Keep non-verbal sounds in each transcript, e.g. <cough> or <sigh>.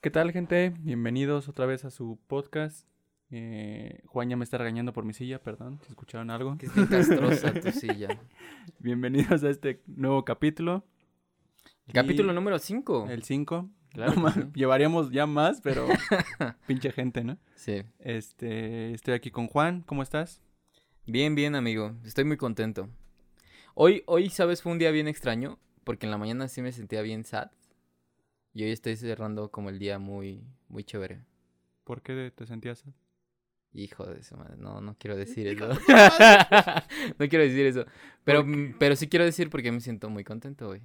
¿Qué tal, gente? Bienvenidos otra vez a su podcast. Eh, Juan ya me está regañando por mi silla, perdón, si escucharon algo. Que castrosa tu <laughs> silla. Bienvenidos a este nuevo capítulo, El capítulo número 5. el 5. Claro sí. Llevaríamos ya más, pero <laughs> pinche gente, ¿no? Sí. Este, estoy aquí con Juan, ¿cómo estás? Bien, bien, amigo. Estoy muy contento. Hoy, hoy, ¿sabes? Fue un día bien extraño. Porque en la mañana sí me sentía bien sad. Y hoy estoy cerrando como el día muy, muy chévere. ¿Por qué te sentías? Hijo de su madre. No, no quiero <laughs> decir eso. <laughs> no quiero decir eso. Pero, ¿Por pero sí quiero decir porque me siento muy contento hoy.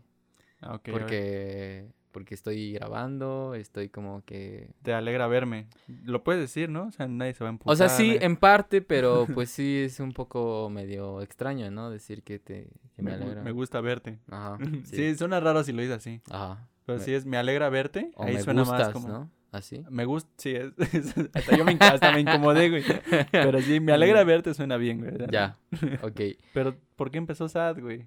Ah, porque, porque estoy grabando, estoy como que... Te alegra verme. Lo puedes decir, ¿no? O sea, nadie se va a empujar. O sea, sí, nadie- en parte, pero <laughs> pues sí es un poco medio extraño, ¿no? Decir que te que me, me, alegra. me gusta verte. Ajá. Sí. Sí. suena raro si lo dices así. Ajá. Pero Me- si es me alegra verte, O ahí me suena gustas, más como... ¿no? Así. Me gusta, sí, es, <laughs> es- hasta yo me, hasta me incomodé, güey. Pero sí, me <laughs> alegra verte, suena bien, güey. Ya. <laughs> Ok. Pero, ¿por qué empezó sad, güey?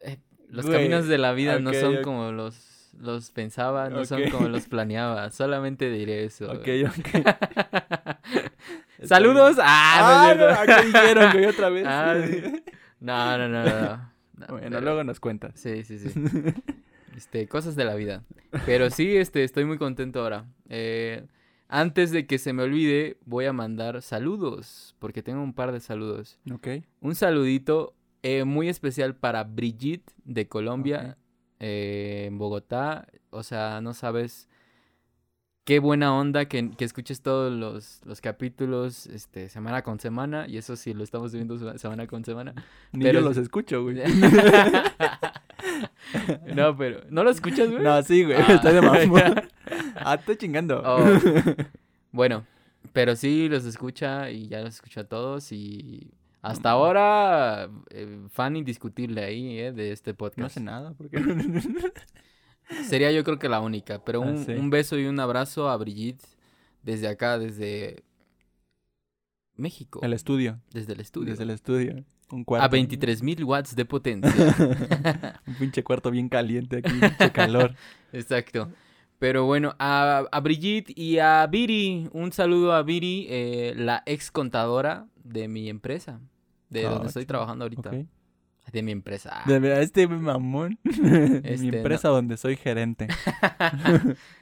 Eh, los Güey, caminos de la vida no son como los los pensaba, no son como los planeaba. Solamente diré eso. Ok, ok. Saludos. Ah, Ah, no, no, es ¿a cierto. qué dijeron, güey, otra vez? Ah, sí. no, no, no, no, no. No, Bueno, pero- luego nos cuentas. Sí, sí, sí. Este, cosas de la vida. Pero sí, este, estoy muy contento ahora. Eh, antes de que se me olvide, voy a mandar saludos, porque tengo un par de saludos. Ok. Un saludito eh, muy especial para Brigitte de Colombia, eh, en Bogotá. O sea, no sabes qué buena onda que, que escuches todos los, los capítulos este, semana con semana. Y eso sí, lo estamos viendo se- semana con semana. Ni Pero yo los escucho, güey. <laughs> <laughs> <laughs> no, pero... ¿No lo escuchas, güey? No, sí, güey, Ah, estoy de. <laughs> Ah, estoy chingando. Oh. Bueno, pero sí los escucha y ya los escucha a todos y hasta ahora eh, fan indiscutible ahí eh, de este No podcast. hace nada, porque... <laughs> Sería yo creo que la única, pero Ah, un, sí. un beso y un abrazo a Brigitte desde acá, desde México, el estudio. desde el estudio, Desde el estudio. Un cuarto. a 23.000 watts de potencia. <laughs> Un pinche cuarto bien caliente aquí, pinche calor. <laughs> Exacto. Pero bueno, a, a Brigitte y a Viri, un saludo a Viri, eh, la ex contadora de mi empresa, de Ah, donde estoy trabajando ahorita. De mi empresa. De verdad, este mamón. <laughs> Este, Mi no. empresa donde soy gerente.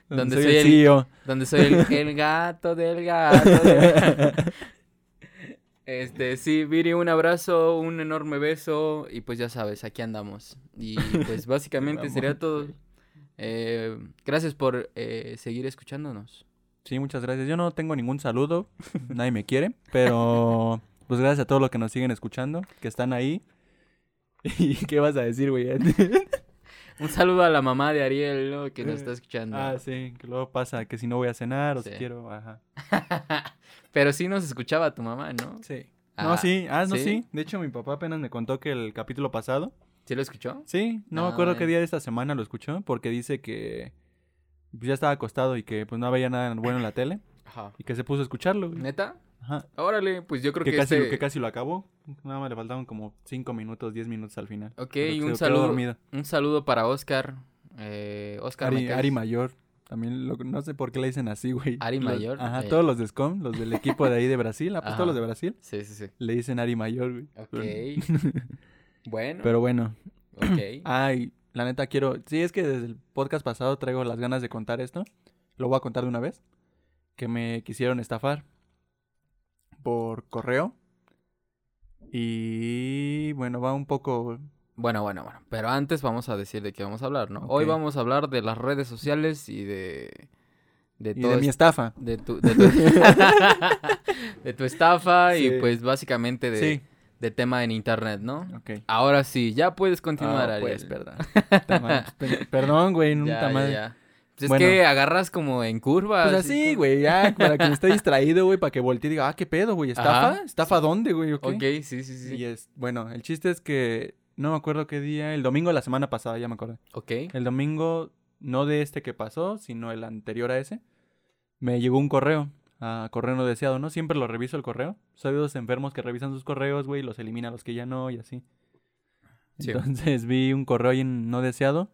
Donde soy, soy el el- CEO. Donde soy el, el gato del gato. del- Este, sí, Viri, un abrazo, un enorme beso y pues ya sabes, aquí andamos. Y <laughs> pues básicamente sería todo. Eh, gracias por eh, seguir escuchándonos. Sí, muchas gracias. Yo no tengo ningún saludo. Nadie me quiere. Pero <laughs> pues gracias a todos los que nos siguen escuchando, que están ahí. <laughs> ¿Y qué vas a decir, güey? Un saludo a la mamá de Ariel, ¿no? Que nos está escuchando. ah, sí, que luego pasa que si no voy a cenar o si quiero, ajá. Pero sí nos escuchaba tu mamá, ¿no? Sí. Ah, no, sí, ah, no, ¿sí? sí. De hecho, mi papá apenas me contó que el capítulo pasado, ¿Sí lo escuchó? sí, no me acuerdo qué día de esta semana lo escuchó, porque dice que pues, ya estaba acostado y que pues no veía nada bueno en la tele Ajá. y que se puso a escucharlo. güey. ¿Neta? Ajá. Órale, pues yo creo Que, que, casi, este- que casi lo acabó. Nada más le faltaban como 5 minutos, 10 minutos al final. Ok, un saludo, un saludo para Oscar. Eh, Oscar Ari Mayor. También lo- no sé por qué le dicen así, güey. Ari Los- Mayor, Ajá, eh. todos los de SCOM, los del equipo de ahí de Brasil, ah, pues todos los de Brasil, Sí, sí, sí. le dicen Ari Mayor, güey. Ok. <laughs> bueno. Pero bueno, ok. <clears throat> ay, la neta quiero, sí, es que desde el podcast pasado traigo las ganas de contar esto. Lo voy a contar de una vez. Que me quisieron estafar por correo. Y bueno, va un poco Bueno, bueno, bueno. Pero antes vamos a decir de qué vamos a hablar, ¿no? Hoy vamos a hablar de las redes sociales y de. De y de mi este- estafa. de tu, de tu, <laughs> <laughs> de tu estafa Sí. y pues básicamente de, Sí, de tema en internet, ¿no? ok. Ahora sí, ya puedes continuar, Ariel. pues, perdón. <laughs> Perdón, güey, Ya, nunca ya. Pues es que agarras como en curva. Pues así, güey, ya, para que esté distraído, güey, para que voltee y diga, ah, qué pedo, güey, ¿estafa? Ajá. ¿Estafa dónde, güey? ¿O qué? Ok, sí, sí, sí. Y es, bueno, el chiste es que, no me acuerdo qué día, el domingo de la semana pasada, ya me acordé. Ok. El domingo, no de este que pasó, sino el anterior a ese, me llegó un correo, a correo no deseado, ¿no? Siempre lo reviso el correo. Soy de los enfermos que revisan sus correos, güey, y los elimina los que ya no, y así. Sí. Entonces vi un correo ahí en no deseado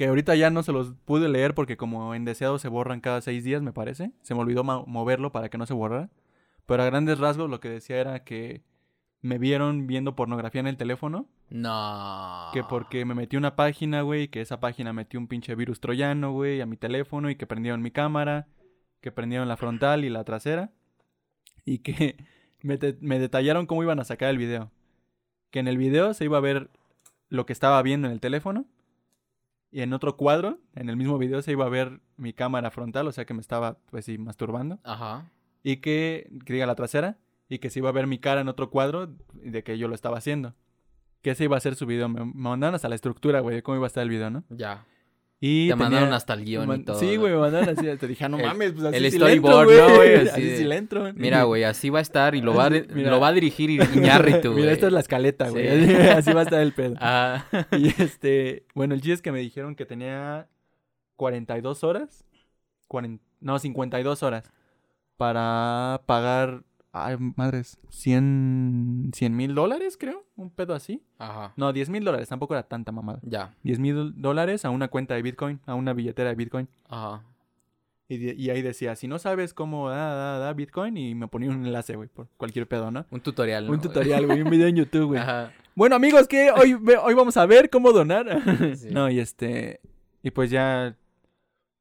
que ahorita ya no se los pude leer porque como en deseado se borran cada seis días, me parece. Se me olvidó moverlo para que no se borrara. Pero a grandes rasgos lo que decía era que me vieron viendo pornografía en el teléfono. No. Que porque me metí una página, güey, que esa página metió un pinche virus troyano, güey, a mi teléfono y que prendieron mi cámara, que prendieron la frontal y la trasera. Y que <laughs> me, de- me detallaron cómo iban a sacar el video. Que en el video se iba a ver lo que estaba viendo en el teléfono. Y en otro cuadro, en el mismo video, se iba a ver mi cámara frontal, o sea que me estaba, pues sí, masturbando. Ajá. Y que, que diga la trasera, y que se iba a ver mi cara en otro cuadro de que yo lo estaba haciendo. Que ese iba a ser su video. Me, mandaron hasta la estructura, güey, de cómo iba a estar el video, ¿no? Ya. Y Te tenía- mandaron hasta el guion y todo. Sí, güey, me mandaron así. Te dije, no El- mames, pues así el sí le entro, storyboard, ¿no, güey? Así Así de- sí le entro. Mira, <laughs> güey, así va a estar y lo va a, Así, lo va a dirigir Iñárritu, <laughs> güey. Mira, esta es la escaleta, güey. Sí. Así, <laughs> así va a estar el pedo. Ah, Y este, bueno, el chiste es que me dijeron que tenía 42 horas. cuaren- no, 52 horas. Para pagar, ay, madres, 100 mil dólares, creo. Un pedo así. ajá. No, 10 mil dólares, tampoco era tanta mamada. Ya. 10 mil dólares a una cuenta de Bitcoin, a una billetera de Bitcoin. Ajá. Y, ahí decía, si no sabes cómo da, da, da Bitcoin, y me ponía un enlace, güey, por cualquier pedo, ¿no? Un tutorial, ¿no, un tutorial, güey, un video en YouTube, güey. Ajá. Bueno, amigos, que hoy, hoy vamos a ver cómo donar. <laughs> Sí. No, y este. Y pues ya.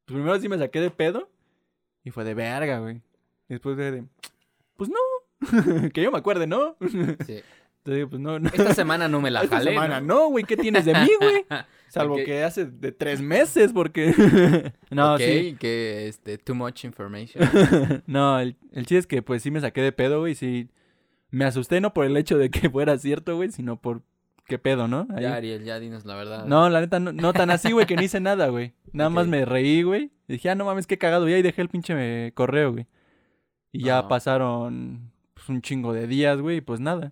pues primero sí me saqué de pedo. Y fue de verga, güey. Después de. Pues no. <laughs> que yo me acuerde, ¿no? <laughs> Sí. Entonces, pues no, no. Esta semana no me la Esta jalé, semana ¿no? no, güey. ¿Qué tienes de mí, güey? <laughs> Salvo que hace de tres meses, porque. no, ok, sí. que este, too much information. no, el, el chiste es que pues sí me saqué de pedo, güey. Sí. Me asusté no por el hecho de que fuera cierto, güey, sino por qué pedo, ¿no? Ahí- ya, Ariel, ya dinos la verdad. No, la neta, no, no tan así, güey, que no hice nada, güey. Nada más me reí, güey. Dije, ah, no mames, qué cagado. Y ahí dejé el pinche correo, güey. Y ya Ajá. pasaron pues, un chingo de días, güey, pues nada.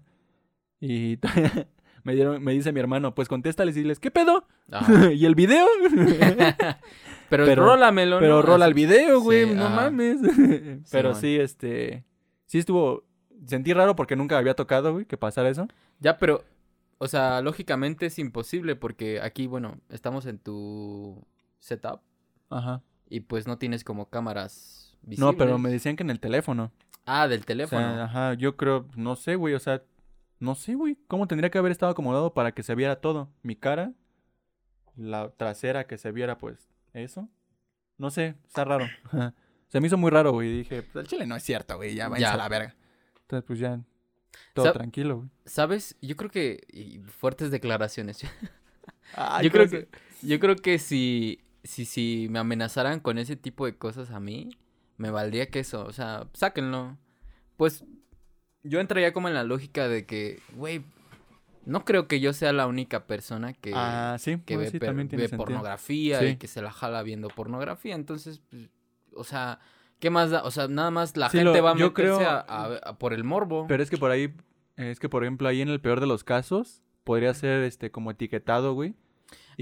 Y <laughs> me dieron, me dice mi hermano, pues contéstales y diles, ¿qué pedo? <laughs> ¿Y el video? <laughs> pero, Pero- rólamelo, Pero ¿no? rola el video, güey, Sí, no ajá. mames. Pero man. sí, este, sí estuvo, sentí raro porque nunca había tocado, güey, que pasara eso. Ya, pero, o sea, lógicamente es imposible porque aquí, bueno, estamos en tu setup Ajá. y pues no tienes como cámaras visibles. No, pero me decían que en el teléfono. Ah, del O teléfono. sea, ajá, yo creo, no sé, güey, o sea, no sé, güey, cómo tendría que haber estado acomodado para que se viera todo. Mi cara, la trasera que se viera, pues, eso. No sé, está raro. <laughs> se me hizo muy raro, güey, y dije, pues el chile no es cierto, güey, ya váyanse Ya. a la verga. Entonces, pues ya, todo Sab- tranquilo, güey. ¿Sabes? Yo creo que... y fuertes declaraciones. <laughs> Yo, creo ¿cómo que, yo creo que si, si, si me amenazaran con ese tipo de cosas a mí, me valdría que eso, o sea, sáquenlo. Pues yo entraría como en la lógica de que, güey, no creo que yo sea la única persona que, Ah, sí, que ve, sí, pornografía Sí. y que se la jala viendo pornografía. Entonces, pues, o sea, ¿qué más da? O sea, nada más la gente lo- va a meterse creo- a- a- a por el morbo. Pero es que por ahí, es que por ejemplo, ahí en el peor de los casos, podría ser, este, como etiquetado, güey.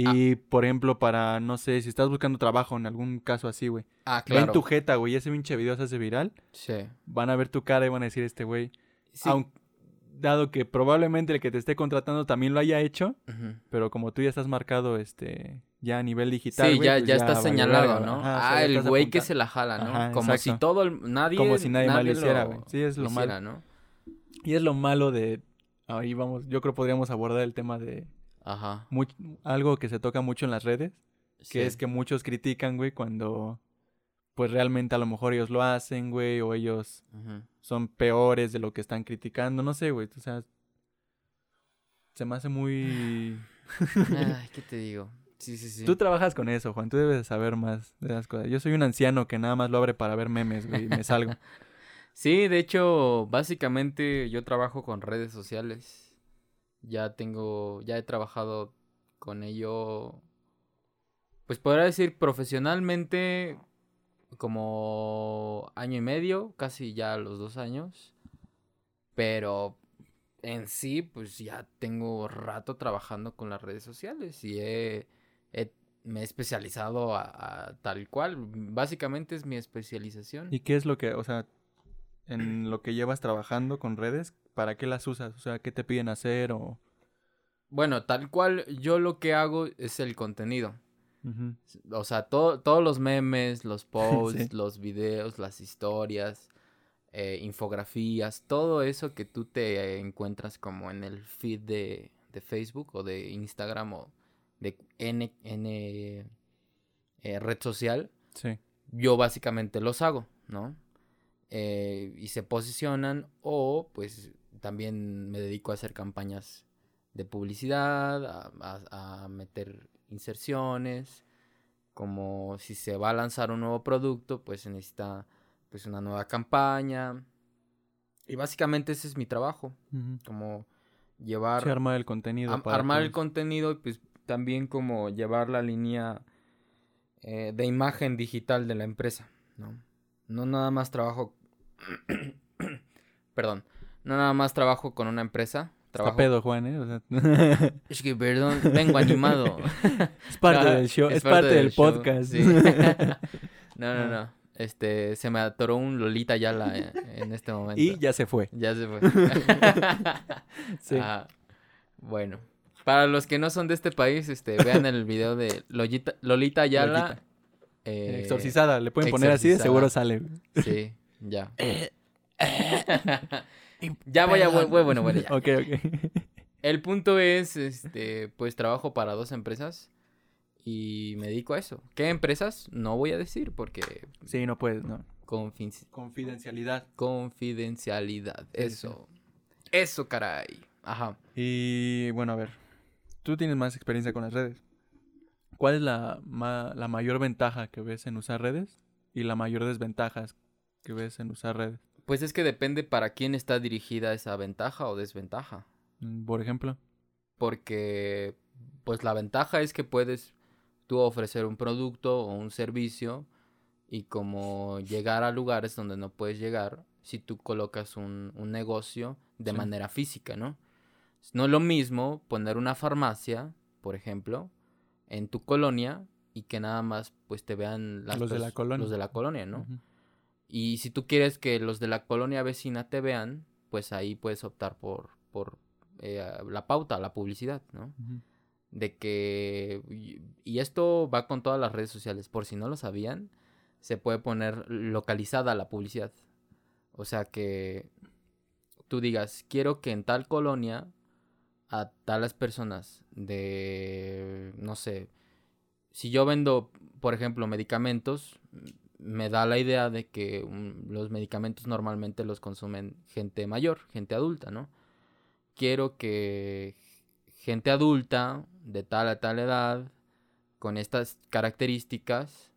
Ah. Y, por ejemplo, para, no sé, si estás buscando trabajo en algún caso así, güey. ah, Ven claro. tu jeta, güey, y ese pinche video se hace viral. Sí. van a ver tu cara y van a decir este güey. Sí. Aun- dado que probablemente el que te esté contratando también lo haya hecho, pero como tú ya estás marcado este ya a nivel digital. Sí, ya, pues ya está valió señalado, ¿no? ajá, o sea, ah, ya el güey que se la jala, ¿no? Ajá, como si todo el, nadie Como si nadie lo lo hiciera, güey. Sí, es lo hiciera, malo. ¿no? Y es lo malo de ahí vamos, yo creo podríamos abordar el tema de Ajá. algo que se toca mucho en las redes, que es que muchos critican, güey, cuando pues realmente a lo mejor ellos lo hacen, güey, o ellos son peores de lo que están criticando, no sé, güey, o sea, se me hace muy... Ay, <laughs> ¿qué te digo? Sí, sí, sí. Tú trabajas con eso, Juan, tú debes de saber más de las cosas. Yo soy un anciano que nada más lo abre para ver memes, güey, y me salgo. <laughs> Sí, de hecho, básicamente yo trabajo con redes sociales. Ya tengo, ya he trabajado con ello, pues podría decir profesionalmente como año y medio, casi ya los dos años. Pero en sí, pues ya tengo rato trabajando con las redes sociales y he, me he especializado a tal cual. Básicamente es mi especialización. ¿Y qué es lo que, o sea, en lo que llevas trabajando con redes, para qué las usas? O sea, ¿qué te piden hacer o...? Bueno, tal cual yo lo que hago es el contenido. O sea, todo- todos los memes, los <laughs> posts, Sí. los videos, las historias, eh, infografías, todo eso que tú te encuentras como en el feed de, de Facebook o de Instagram o de N, N eh, red social, Sí. yo básicamente los hago, ¿no? Eh, y se posicionan o pues también me dedico a hacer campañas de publicidad, a, a- a meter inserciones, como si se va a lanzar un nuevo producto, pues se necesita pues una nueva campaña. Y básicamente ese es mi trabajo, como llevar Sí, armar el contenido. Para armar el contenido y pues también como llevar la línea eh, de imagen digital de la empresa, ¿no? No nada más trabajo, <clears throat> perdón, no nada más trabajo con una empresa, Está trabajo... pedo, Juan, ¿eh? O sea, <laughs> Es que perdón, vengo animado. <laughs> es parte No, del show, es, parte, del, podcast. sí. <laughs> no, no, no. Este, se me atoró un Lolita Yala en, en este momento. y ya se fue. Ya se fue. Sí. Ah, bueno. Para los que no son de este país, este, vean el video de Lolita, Lolita Ayala. Lolita. eh, exorcizada, le pueden poner así, de seguro sale. Sí, ya. Ya voy a, bueno, bueno, ya. Ok, ok. <laughs> El punto es, este, pues trabajo para dos empresas y me dedico a eso. ¿Qué empresas? No voy a decir porque Sí, no puedes, no. confin- Confidencialidad. confidencialidad. Eso. Eso, caray. Ajá. Y bueno, a ver, tú tienes más experiencia con las redes. ¿Cuál es la, ma- la mayor ventaja que ves en usar redes y la mayor desventaja que ves en usar redes? Pues es que depende para quién está dirigida esa ventaja o desventaja. Mm, Por ejemplo. Porque, pues la ventaja es que puedes tú ofrecer un producto o un servicio y como llegar a lugares donde no puedes llegar si tú colocas un, un negocio de Sí. manera física, ¿no? No es lo mismo poner una farmacia, por ejemplo, en tu colonia y que nada más pues te vean las Los de la colonia. los de la colonia, ¿no? Y si tú quieres que los de la colonia vecina te vean, pues ahí puedes optar por, por eh, la pauta, la publicidad, ¿no? De que... y- esto va con todas las redes sociales. Por si no lo sabían, se puede poner localizada la publicidad. O sea que tú digas, quiero que en tal colonia a tales personas de, no sé, si yo vendo, por ejemplo, medicamentos, me da la idea de que mm, los medicamentos normalmente los consumen gente mayor, gente adulta, ¿no? Quiero que gente adulta de tal a tal edad, con estas características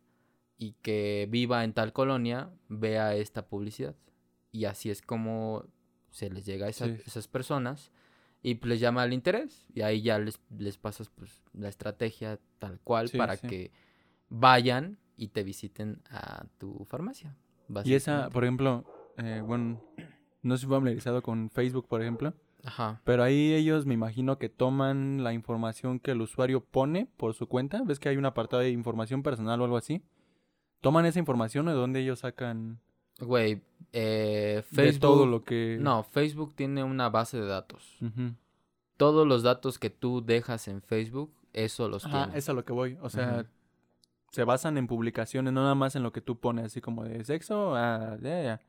y que viva en tal colonia, vea esta publicidad. Y así es como se les llega a esa- Sí. esas personas y pues, les llama el interés. Y ahí ya les, les pasas pues, la estrategia tal cual Sí, para sí. que vayan y te visiten a tu farmacia. Y esa, por ejemplo, eh, bueno, no estoy familiarizado con Facebook, por ejemplo, Ajá. pero ahí ellos me imagino que toman la información que el usuario pone por su cuenta. ¿Ves que hay un apartado de información personal o algo así? ¿Toman esa información o de dónde ellos sacan Güey, eh, de Facebook... todo lo que... No, Facebook tiene una base de datos. Ujú. Todos los datos que tú dejas en Facebook, eso los Ajá, tiene. es a lo que voy. O sea. Se basan en publicaciones, no nada más en lo que tú pones, así como de sexo, ah.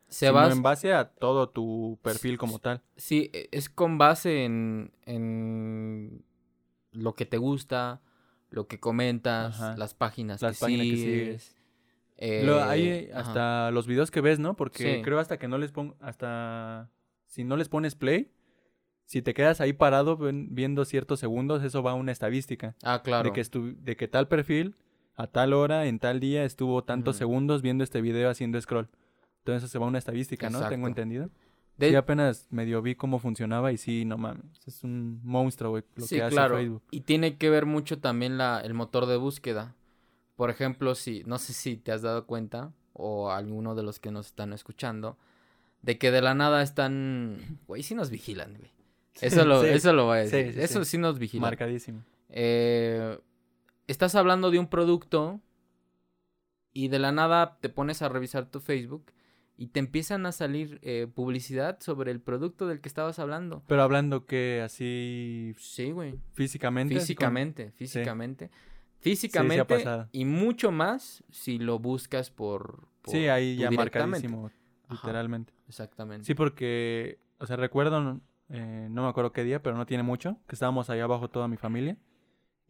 Se sino basa... en base a todo tu perfil como tal. Sí, e- es con base en, en lo que te gusta, lo que comentas, Ajá. las páginas Las que páginas que sigues. sigues. eh, Lo- hay ajá. hasta los videos que ves, ¿no? Porque Sí. creo hasta que no les pon, hasta si no les pones play, si te quedas ahí parado viendo ciertos segundos, eso va a una estadística Ah, claro. de que estu- de que tal perfil a tal hora en tal día estuvo tantos segundos viendo este video haciendo scroll. Entonces eso se va a una estadística, ¿no? Tengo entendido. De- Sí, apenas medio vi cómo funcionaba y sí, no mames, es un monstruo, güey, lo sí, que hace claro. Facebook. Y tiene que ver mucho también la, el motor de búsqueda. Por ejemplo, si, no sé si te has dado cuenta, o alguno de los que nos están escuchando, de que de la nada están. Güey, sí nos vigilan, güey. <laughs> Eso lo, Sí. eso lo voy a decir. sí, eso sí. sí nos vigilan. Marcadísimo. Eh, estás hablando de un producto y de la nada te pones a revisar tu Facebook y te empiezan a salir eh, publicidad sobre el producto del que estabas hablando. Pero hablando que así Sí, güey. físicamente. Físicamente, físicamente. Físicamente pasado. y mucho más si lo buscas por... por Sí, ahí ya marcadísimo, Ajá. literalmente. Exactamente. Sí, porque, o sea, recuerdo, eh, no me acuerdo qué día, pero no tiene mucho, que estábamos allá abajo toda mi familia.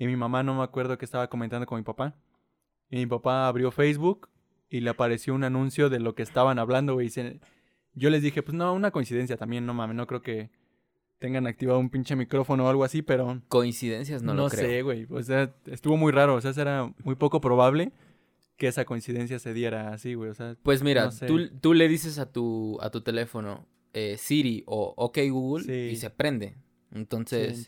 Y mi mamá no me acuerdo que estaba comentando con mi papá. Y mi papá abrió Facebook y le apareció un anuncio de lo que estaban hablando, güey. Yo les dije, pues no, una coincidencia también, no mames, no creo que tengan activado un pinche micrófono o algo así, pero Coincidencias no, lo creo. sé, güey. O sea, estuvo muy raro, o sea, era muy poco probable que esa coincidencia se diera así, güey. O sea, Pues mira, No sé. tú, tú le dices a tu, a tu teléfono eh, Siri o OK Google Sí. y se prende. Entonces,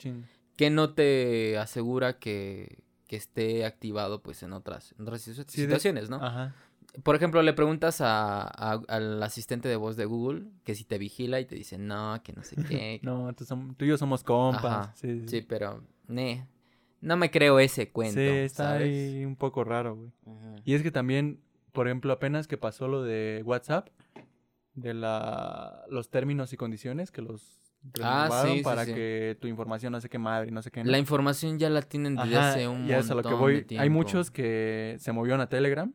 ¿qué no te asegura que, que esté activado pues en otras, en otras situaciones, no? Ajá. Por ejemplo, le preguntas a, a- al asistente de voz de Google que si te vigila y te dice no, que no sé <laughs> qué. No, tú, som- tú y yo somos compas. Ajá, Sí, sí. Sí, pero, ne, no me creo ese cuento. Sí, está ¿sabes? ahí un poco raro, güey. Ujú. Y es que también, por ejemplo, apenas que pasó lo de WhatsApp, de la los términos y condiciones que los Ah, sí, para sí. que tu información no sé qué madre no sé qué. ¿no? La información ya la tienen desde Ajá, hace un y a lo que montón voy. de tiempo. Hay muchos que se movieron a Telegram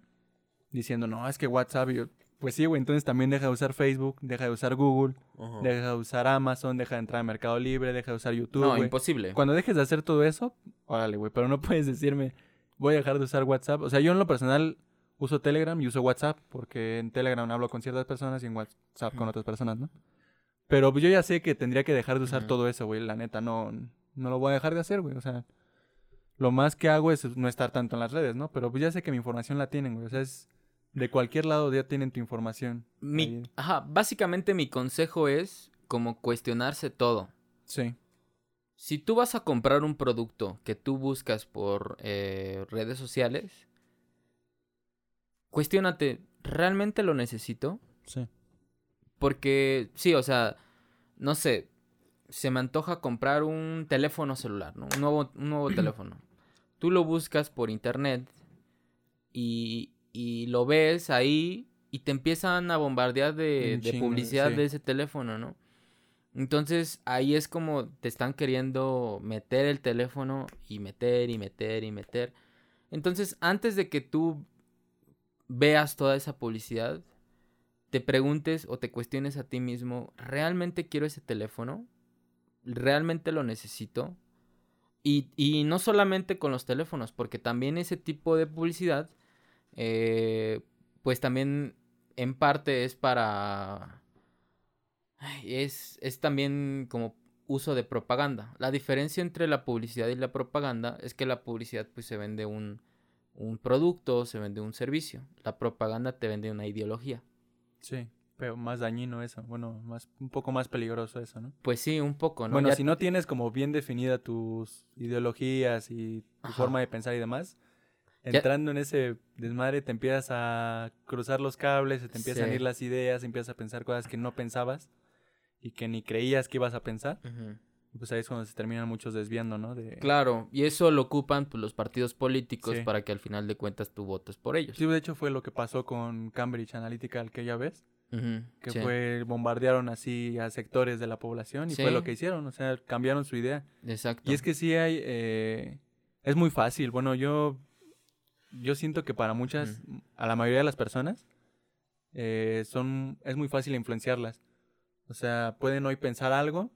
diciendo, no, es que WhatsApp. yo, pues sí, güey, entonces también deja de usar Facebook, deja de usar Google, deja de usar Amazon, deja de entrar a Mercado Libre, deja de usar YouTube. No, imposible. Cuando dejes de hacer todo eso, órale, güey, pero no <laughs> puedes decirme, voy a dejar de usar WhatsApp. O sea, yo en lo personal uso Telegram y uso WhatsApp, porque en Telegram hablo con ciertas personas y en WhatsApp con otras personas, ¿no? Pero pues, yo ya sé que tendría que dejar de usar todo eso, güey, la neta, no, no lo voy a dejar de hacer, güey, o sea, lo más que hago es no estar tanto en las redes, ¿no? Pero pues ya sé que mi información la tienen, güey, o sea, es de cualquier lado ya tienen tu información. Mi, ahí. ajá, básicamente mi consejo es como cuestionarse todo. Sí, Si tú vas a comprar un producto que tú buscas por eh, redes sociales, cuestiónate, ¿realmente lo necesito? sí. Porque, sí, o sea, no sé, se me antoja comprar un teléfono celular, ¿no? Un nuevo, un nuevo <clears throat> teléfono. Tú lo buscas por internet y, y lo ves ahí y te empiezan a bombardear de, publicidad sí. de ese teléfono, ¿no? Entonces ahí es como te están queriendo meter el teléfono y meter y meter y meter. Entonces antes de que tú veas toda esa publicidad, te preguntes o te cuestiones a ti mismo, ¿realmente quiero ese teléfono? ¿Realmente lo necesito? Y, y no solamente con los teléfonos, porque también ese tipo de publicidad, eh, pues también en parte es para... Es, es también como uso de propaganda. La diferencia entre la publicidad y la propaganda es que la publicidad pues se vende un, un producto, se vende un servicio. La propaganda te vende una ideología. Sí, pero más dañino eso, bueno, más un poco más peligroso eso, ¿no? Pues sí, un poco, ¿no? Bueno, Ya- si no tienes como bien definida tus ideologías y tu Ajá. forma de pensar y demás, Ya- entrando en ese desmadre te empiezas a cruzar los cables, se te empiezan a ir las ideas, empiezas a pensar cosas que no pensabas y que ni creías que ibas a pensar. Pues ahí es cuando se terminan muchos desviando, ¿no? De... Claro, y eso lo ocupan pues, los partidos políticos Sí. para que al final de cuentas tú votes por ellos. Sí, de hecho fue lo que pasó con Cambridge Analytica aquella vez, Ujú, que sí, fue bombardearon así a sectores de la población y fue lo que hicieron, o sea, cambiaron su idea. Exacto. Y es que sí hay, eh, es muy fácil. Bueno, yo, yo siento que para muchas, a la mayoría de las personas, eh, son, es muy fácil influenciarlas. O sea, pueden hoy pensar algo,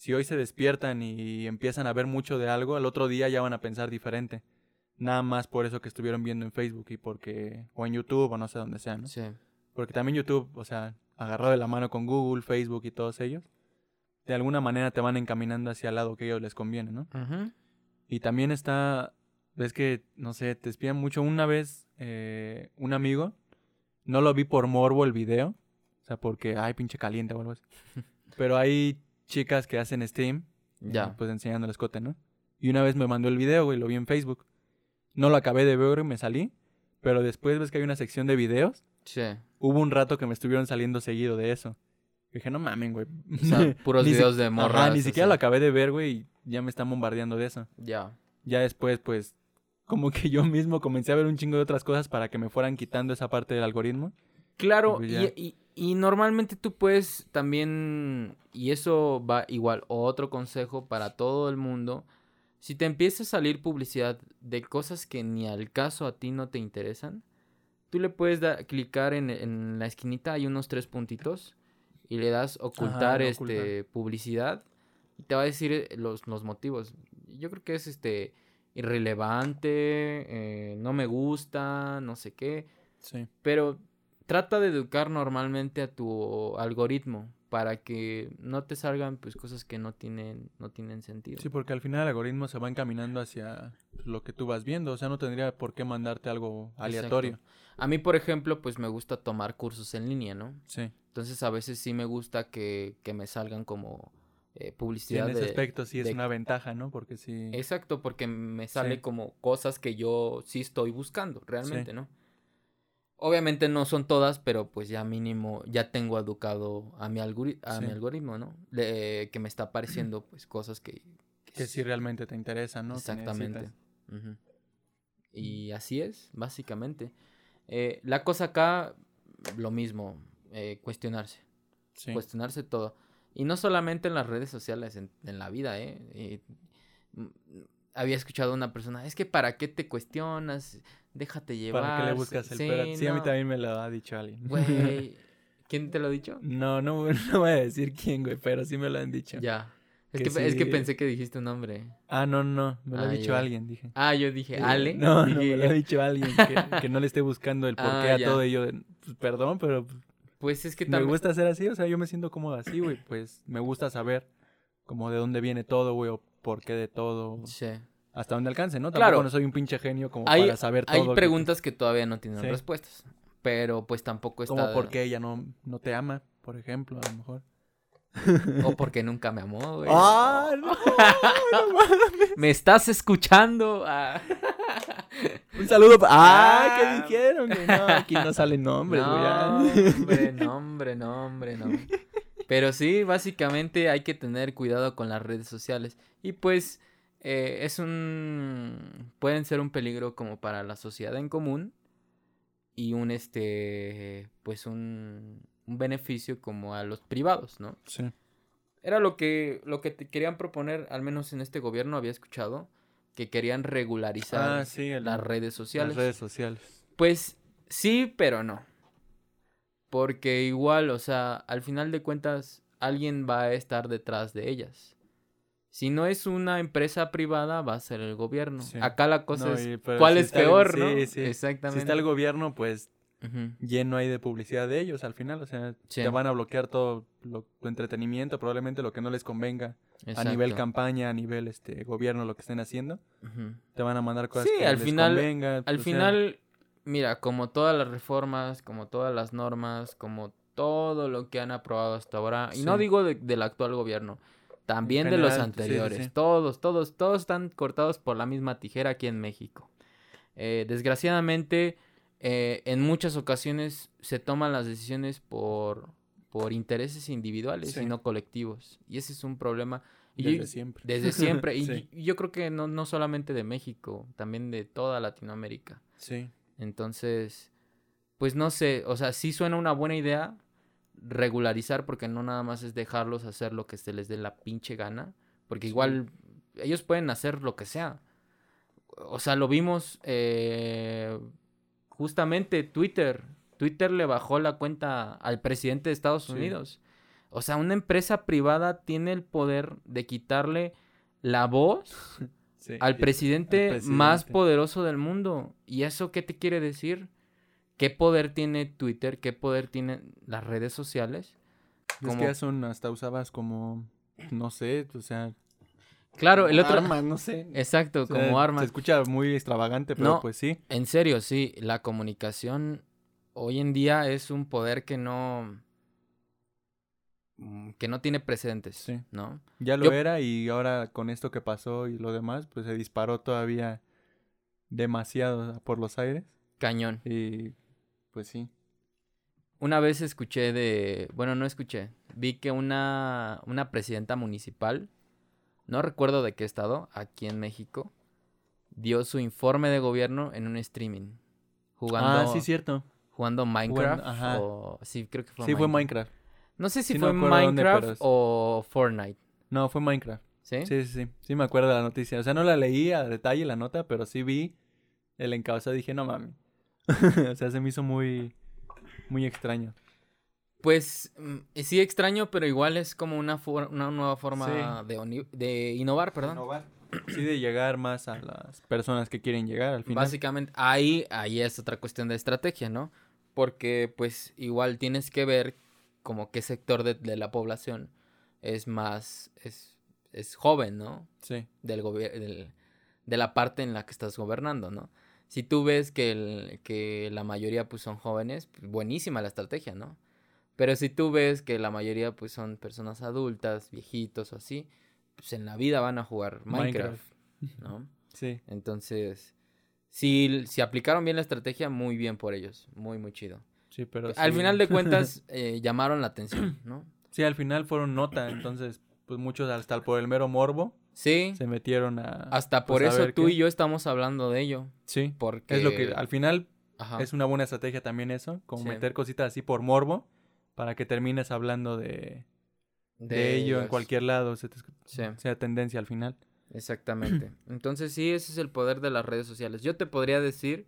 si hoy se despiertan y empiezan a ver mucho de algo, al otro día ya van a pensar diferente. Nada más por eso que estuvieron viendo en Facebook y porque, o en YouTube o no sé dónde sea, ¿no? Sí. Porque también YouTube, o sea, agarrado de la mano con Google, Facebook y todos ellos, de alguna manera te van encaminando hacia el lado que a ellos les conviene, ¿no? Ujú. Y también está, ves que, no sé, te espían mucho. Una vez, eh, un amigo, no lo vi por morbo el video, o sea, porque, ay, pinche caliente o algo así. <laughs> Pero hay chicas que hacen stream, eh, Ya. pues enseñando el escote, ¿no? Y una vez me mandó el video, güey, lo vi en Facebook. No lo acabé de ver y me salí, pero después ves que hay una sección de videos. Sí. Hubo un rato que me estuvieron saliendo seguido de eso. Dije, no mamen, güey. O sea, <laughs> puros Ni si- videos de Ajá, morras. ni siquiera lo acabé de ver, güey, y ya me están bombardeando de eso Ya. ya después, pues, como que yo mismo comencé a ver un chingo de otras cosas para que me fueran quitando esa parte del algoritmo. Claro, Pues y, y- y normalmente tú puedes también, y eso va igual, otro consejo para todo el mundo, Si te empieza a salir publicidad de cosas que ni al caso a ti no te interesan, tú le puedes da- clicar en, en la esquinita, hay unos tres puntitos, y le das ocultar, este, ocultar. publicidad, y te va a decir los, los motivos. Yo creo que es este irrelevante, eh, no me gusta, no sé qué. Sí. Pero trata de educar normalmente a tu algoritmo para que no te salgan pues cosas que no tienen no tienen sentido. Sí, porque al final el algoritmo se va encaminando hacia lo que tú vas viendo. O sea, no tendría por qué mandarte algo aleatorio. Exacto. A mí, por ejemplo, pues me gusta tomar cursos en línea, ¿no? Sí. Entonces a veces sí me gusta que, que me salgan como eh, Sí, publicidad en ese de... aspecto sí es de- una ventaja, ¿no? Porque sí. Exacto, porque me sale Sí. como cosas que yo sí estoy buscando, realmente, ¿no? Obviamente no son todas, pero pues ya mínimo, ya tengo educado a mi, algori- a mi algoritmo, ¿no? Le- que me está apareciendo pues cosas que... Que sí realmente te interesa, ¿no? Exactamente. Ujú. Y así es, básicamente. Eh, la cosa acá, lo mismo, eh, cuestionarse. Sí. Cuestionarse todo. Y no solamente en las redes sociales, en, en la vida, ¿eh? Eh, mm, Había escuchado a una persona, es que ¿para qué te cuestionas? Déjate llevar. ¿Para qué le buscas el sí? Sí, a mí no, también me lo ha dicho alguien. Güey, <laughs> ¿quién te lo ha dicho? No, no, <laughs> no voy a decir quién, güey, pero sí me lo han dicho. Ya. Es Que que, es que pensé que dijiste un nombre. Ah, no, no, me lo ha Ah, dicho ya. alguien, dije. Ah, yo dije, Eh, ¿Ale? No, no, Dije me lo ha dicho alguien que, que no le esté buscando el porqué <laughs> Ah, a ya. todo de, pues, perdón, pero pues, es que me también... gusta ser así, o sea, yo me siento cómodo así, güey, pues me gusta saber como de dónde viene todo, güey, o por qué de todo, Sí. Hasta dónde alcance, ¿no? Claro. Tampoco no soy un pinche genio como Hay, para saber todo. hay preguntas que todavía no tienen Sí. respuestas. Pero pues tampoco está... como por qué ella no, no te ama, por ejemplo, a lo mejor. O porque nunca me amó, güey. <laughs> ¡Ah, no! <laughs> ¿Me estás escuchando? Ah. <laughs> Un saludo. ¡Ah! Ah. ¿Qué dijeron? No, aquí no salen nombres, güey. no, ah. hombre, no, hombre, no, hombre, no. Pero sí, básicamente hay que tener cuidado con las redes sociales. Y pues eh, es un... pueden ser un peligro como para la sociedad en común y un, este, pues un, un beneficio como a los privados, ¿no? Sí. Era lo que, lo que te querían proponer, al menos en este gobierno había escuchado, que querían regularizar Ah, sí, el- las redes sociales. Las redes sociales. Pues sí, pero no. Porque igual, o sea, al final de cuentas, alguien va a estar detrás de ellas. Si no es una empresa privada, va a ser el gobierno. Sí. Acá la cosa No, es, ¿cuál si es el- peor, sí, no? sí. Exactamente. Si está el gobierno, pues Ujú. lleno ahí de publicidad de ellos al final. O sea, Sí. te van a bloquear todo lo- tu entretenimiento, probablemente lo que no les convenga a nivel campaña, a nivel este gobierno, lo que estén haciendo. Te van a mandar cosas Sí, que al les final- convenga. Al sea, final, mira, como todas las reformas, como todas las normas, como todo lo que han aprobado hasta ahora, y no Sí. digo de- del actual gobierno, también de los general, sí, sí, anteriores, todos, todos, todos están cortados por la misma tijera aquí en México. Eh, desgraciadamente, eh, en muchas ocasiones se toman las decisiones por, por intereses individuales Sí. y no colectivos, y ese es un problema. Y desde yo- siempre. desde siempre, <laughs> y yo creo que no, no solamente de México, también de toda Latinoamérica. Sí. Entonces, pues no sé, o sea, sí suena una buena idea regularizar porque no nada más es dejarlos hacer lo que se les dé la pinche gana, porque Sí. igual ellos pueden hacer lo que sea. O sea, lo vimos eh, justamente Twitter. Twitter le bajó la cuenta al presidente de Estados Sí. Unidos. O sea, una empresa privada tiene el poder de quitarle la voz <laughs> sí. al presidente, al más presidente. poderoso del mundo. ¿Y eso qué te quiere decir? ¿Qué poder tiene Twitter? ¿Qué poder tienen las redes sociales? Es como- que ya son, hasta usabas como, no sé, o sea, Claro, el otro... armas, no sé. Exacto, O sea, como Se armas. escucha muy extravagante, pero No. pues sí. En serio, sí, la comunicación hoy en día es un poder que no... mm, que no tiene precedentes, Sí. ¿no? Ya lo Yo- era y ahora con esto que pasó y lo demás, pues se disparó todavía demasiado por los aires. Cañón. Y pues sí. Una vez escuché de, bueno, no escuché, vi que una, una presidenta municipal, no recuerdo de qué estado, aquí en México, dio su informe de gobierno en un streaming, jugando, Ah, sí, cierto. jugando Minecraft, ajá. o, sí, creo que fue Sí, fue Minecraft. No sé si Sí, fue no dónde, Minecraft o Fortnite, No, fue Minecraft. ¿Sí? Sí, sí, sí. Sí me acuerdo de la noticia. O sea, no la leí a detalle la nota, pero sí vi el encabezado y dije, no mami. <laughs> o sea, se me hizo muy, muy extraño. Pues mm, sí extraño, pero igual es como una, for- una nueva forma Sí. de, de innovar, perdón. <clears throat> Sí, de llegar más a las personas que quieren llegar al final. Básicamente, ahí, ahí es otra cuestión de estrategia, ¿no? Porque pues igual tienes que ver como qué sector de, de la población es más, es, es joven, ¿no? Sí, Del del- de la parte en la que estás gobernando, ¿no? Si tú ves que, el- que la mayoría pues son jóvenes, pues, buenísima la estrategia, ¿no? Pero si tú ves que la mayoría pues son personas adultas, viejitos o así, pues en la vida van a jugar Minecraft, ¿no? <laughs> sí. Entonces, si, si aplicaron bien la estrategia, muy bien por ellos. Muy, muy chido. Sí, pero Al sí. final de <laughs> cuentas, eh, llamaron la atención, ¿no? Sí, al final fueron nota, entonces, pues muchos hasta por el mero morbo Sí, se metieron a... hasta por pues, a eso tú qué. y yo estamos hablando de ello. Sí, Porque... es lo que al final Ajá. es una buena estrategia también eso, como Sí. meter cositas así por morbo para que termines hablando de, de, ello en cualquier lado, se te- Sí, sea tendencia al final. exactamente. <clears throat> Entonces, sí, ese es el poder de las redes sociales. Yo te podría decir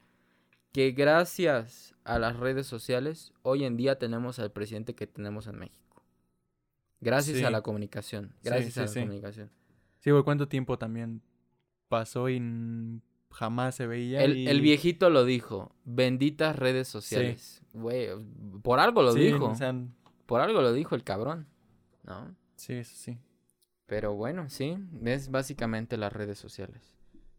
que gracias a las redes sociales, hoy en día tenemos al presidente que tenemos en México. Gracias Sí. a la comunicación. Gracias a la comunicación. Sí, güey, ¿cuánto tiempo también pasó y jamás se veía? El, y- el viejito lo dijo. Benditas redes sociales. Güey, por algo lo Sí, dijo. o sea, Por algo lo dijo el cabrón. ¿No? sí, eso sí. Pero bueno, sí. Es básicamente las redes sociales.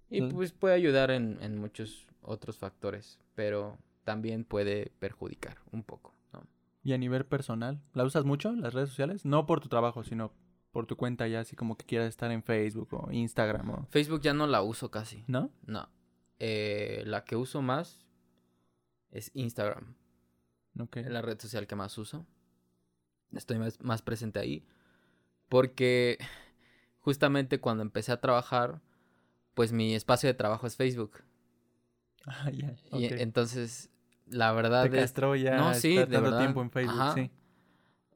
Y Mm. pues puede ayudar en, en muchos otros factores. Pero también puede perjudicar un poco. ¿no? Y a nivel personal, ¿la usas mucho las redes sociales? No por tu trabajo, sino por tu cuenta ya, así como que quieras estar en Facebook o Instagram o... Facebook ya no la uso casi. ¿No? No. Eh, la que uso más es Instagram. Ok. Es la red social que más uso. Estoy más, más presente ahí. Porque justamente cuando empecé a trabajar, pues mi espacio de trabajo es Facebook. Ah, ya. Y entonces, la verdad Te es... castró ya No, sí, de verdad. tiempo en Facebook, Ajá. sí.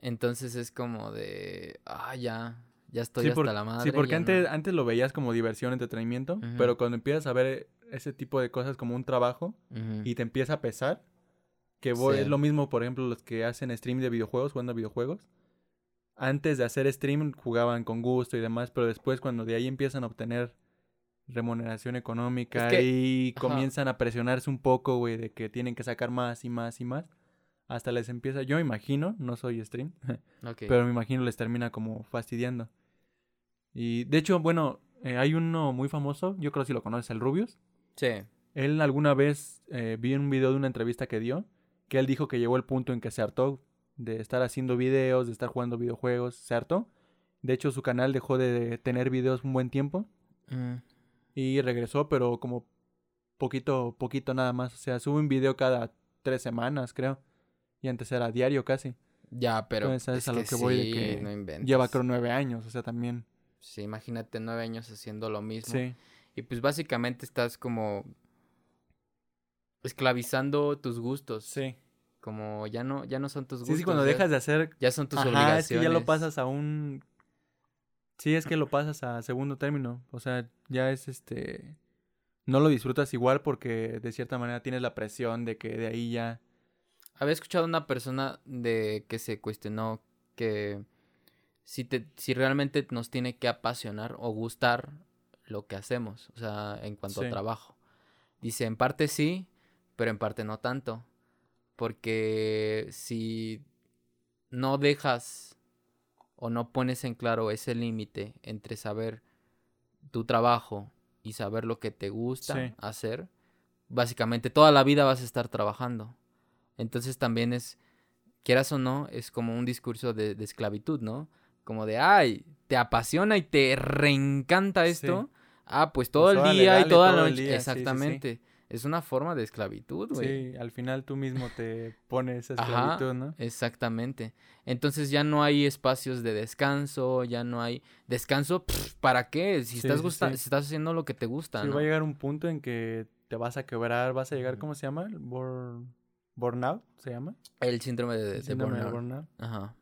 Entonces es como de... Ah, ya. Ya estoy Sí, hasta por- la madre. sí, porque antes, no". antes lo veías como diversión, entretenimiento, pero cuando empiezas a ver ese tipo de cosas como un trabajo y te empieza a pesar, que voy- Sí. es lo mismo, por ejemplo, los que hacen stream de videojuegos, jugando videojuegos. Antes de hacer stream jugaban con gusto y demás, pero después cuando de ahí empiezan a obtener remuneración económica Es que- y ajá. comienzan a presionarse un poco, güey, de que tienen que sacar más y más y más, hasta les empieza, yo imagino, no soy stream, <laughs> pero me imagino les termina como fastidiando. Y de hecho, bueno, eh, hay uno muy famoso, yo creo si lo conoces, el Rubius. Sí. Él alguna vez eh, vi un video de una entrevista que dio, que él dijo que llegó el punto en que se hartó de estar haciendo videos, de estar jugando videojuegos, se hartó. De hecho, su canal dejó de tener videos un buen tiempo Mm, y regresó, pero como poquito, poquito nada más. O sea, sube un video cada tres semanas, creo. Y antes era diario casi. Ya, pero... Entonces, es a lo que voy de sí, que no inventes. Lleva creo nueve años, o sea, también. Sí, imagínate nueve años haciendo lo mismo. Sí, Y pues básicamente estás como esclavizando tus gustos. sí. Como ya no, ya no son tus Sí, gustos. sí, cuando ya, dejas de hacer ya son tus Ajá, obligaciones. es que ya lo pasas a un... Sí, es que lo pasas a segundo término. O sea, ya es este... No lo disfrutas igual porque de cierta manera tienes la presión de que de ahí ya... Había escuchado a una persona de que se cuestionó que si te, si realmente nos tiene que apasionar o gustar lo que hacemos, o sea, en cuanto Sí. a trabajo. Dice, en parte sí, pero en parte no tanto. Porque si no dejas o no pones en claro ese límite entre saber tu trabajo y saber lo que te gusta Sí. hacer, básicamente toda la vida vas a estar trabajando. Entonces también es, quieras o no, es como un discurso de, de esclavitud, ¿no? Como de, ay, te apasiona y te reencanta esto. Ah, pues todo Pues el día y toda la noche. día, sí, sí, sí. Exactamente. Es una forma de esclavitud, güey. Sí, al final tú mismo te pones Ajá. esclavitud, ¿no? Exactamente. Entonces ya no hay espacios de descanso, ya no hay descanso. pff, ¿Para qué? Si Sí, estás gusta- sí. si estás haciendo lo que te gusta, Sí, ¿no? va a llegar un punto en que te vas a quebrar, vas a llegar. ¿cómo se llama? Burn... Burnout, ¿se llama? El síndrome de, El síndrome de burnout. burnout. Ajá.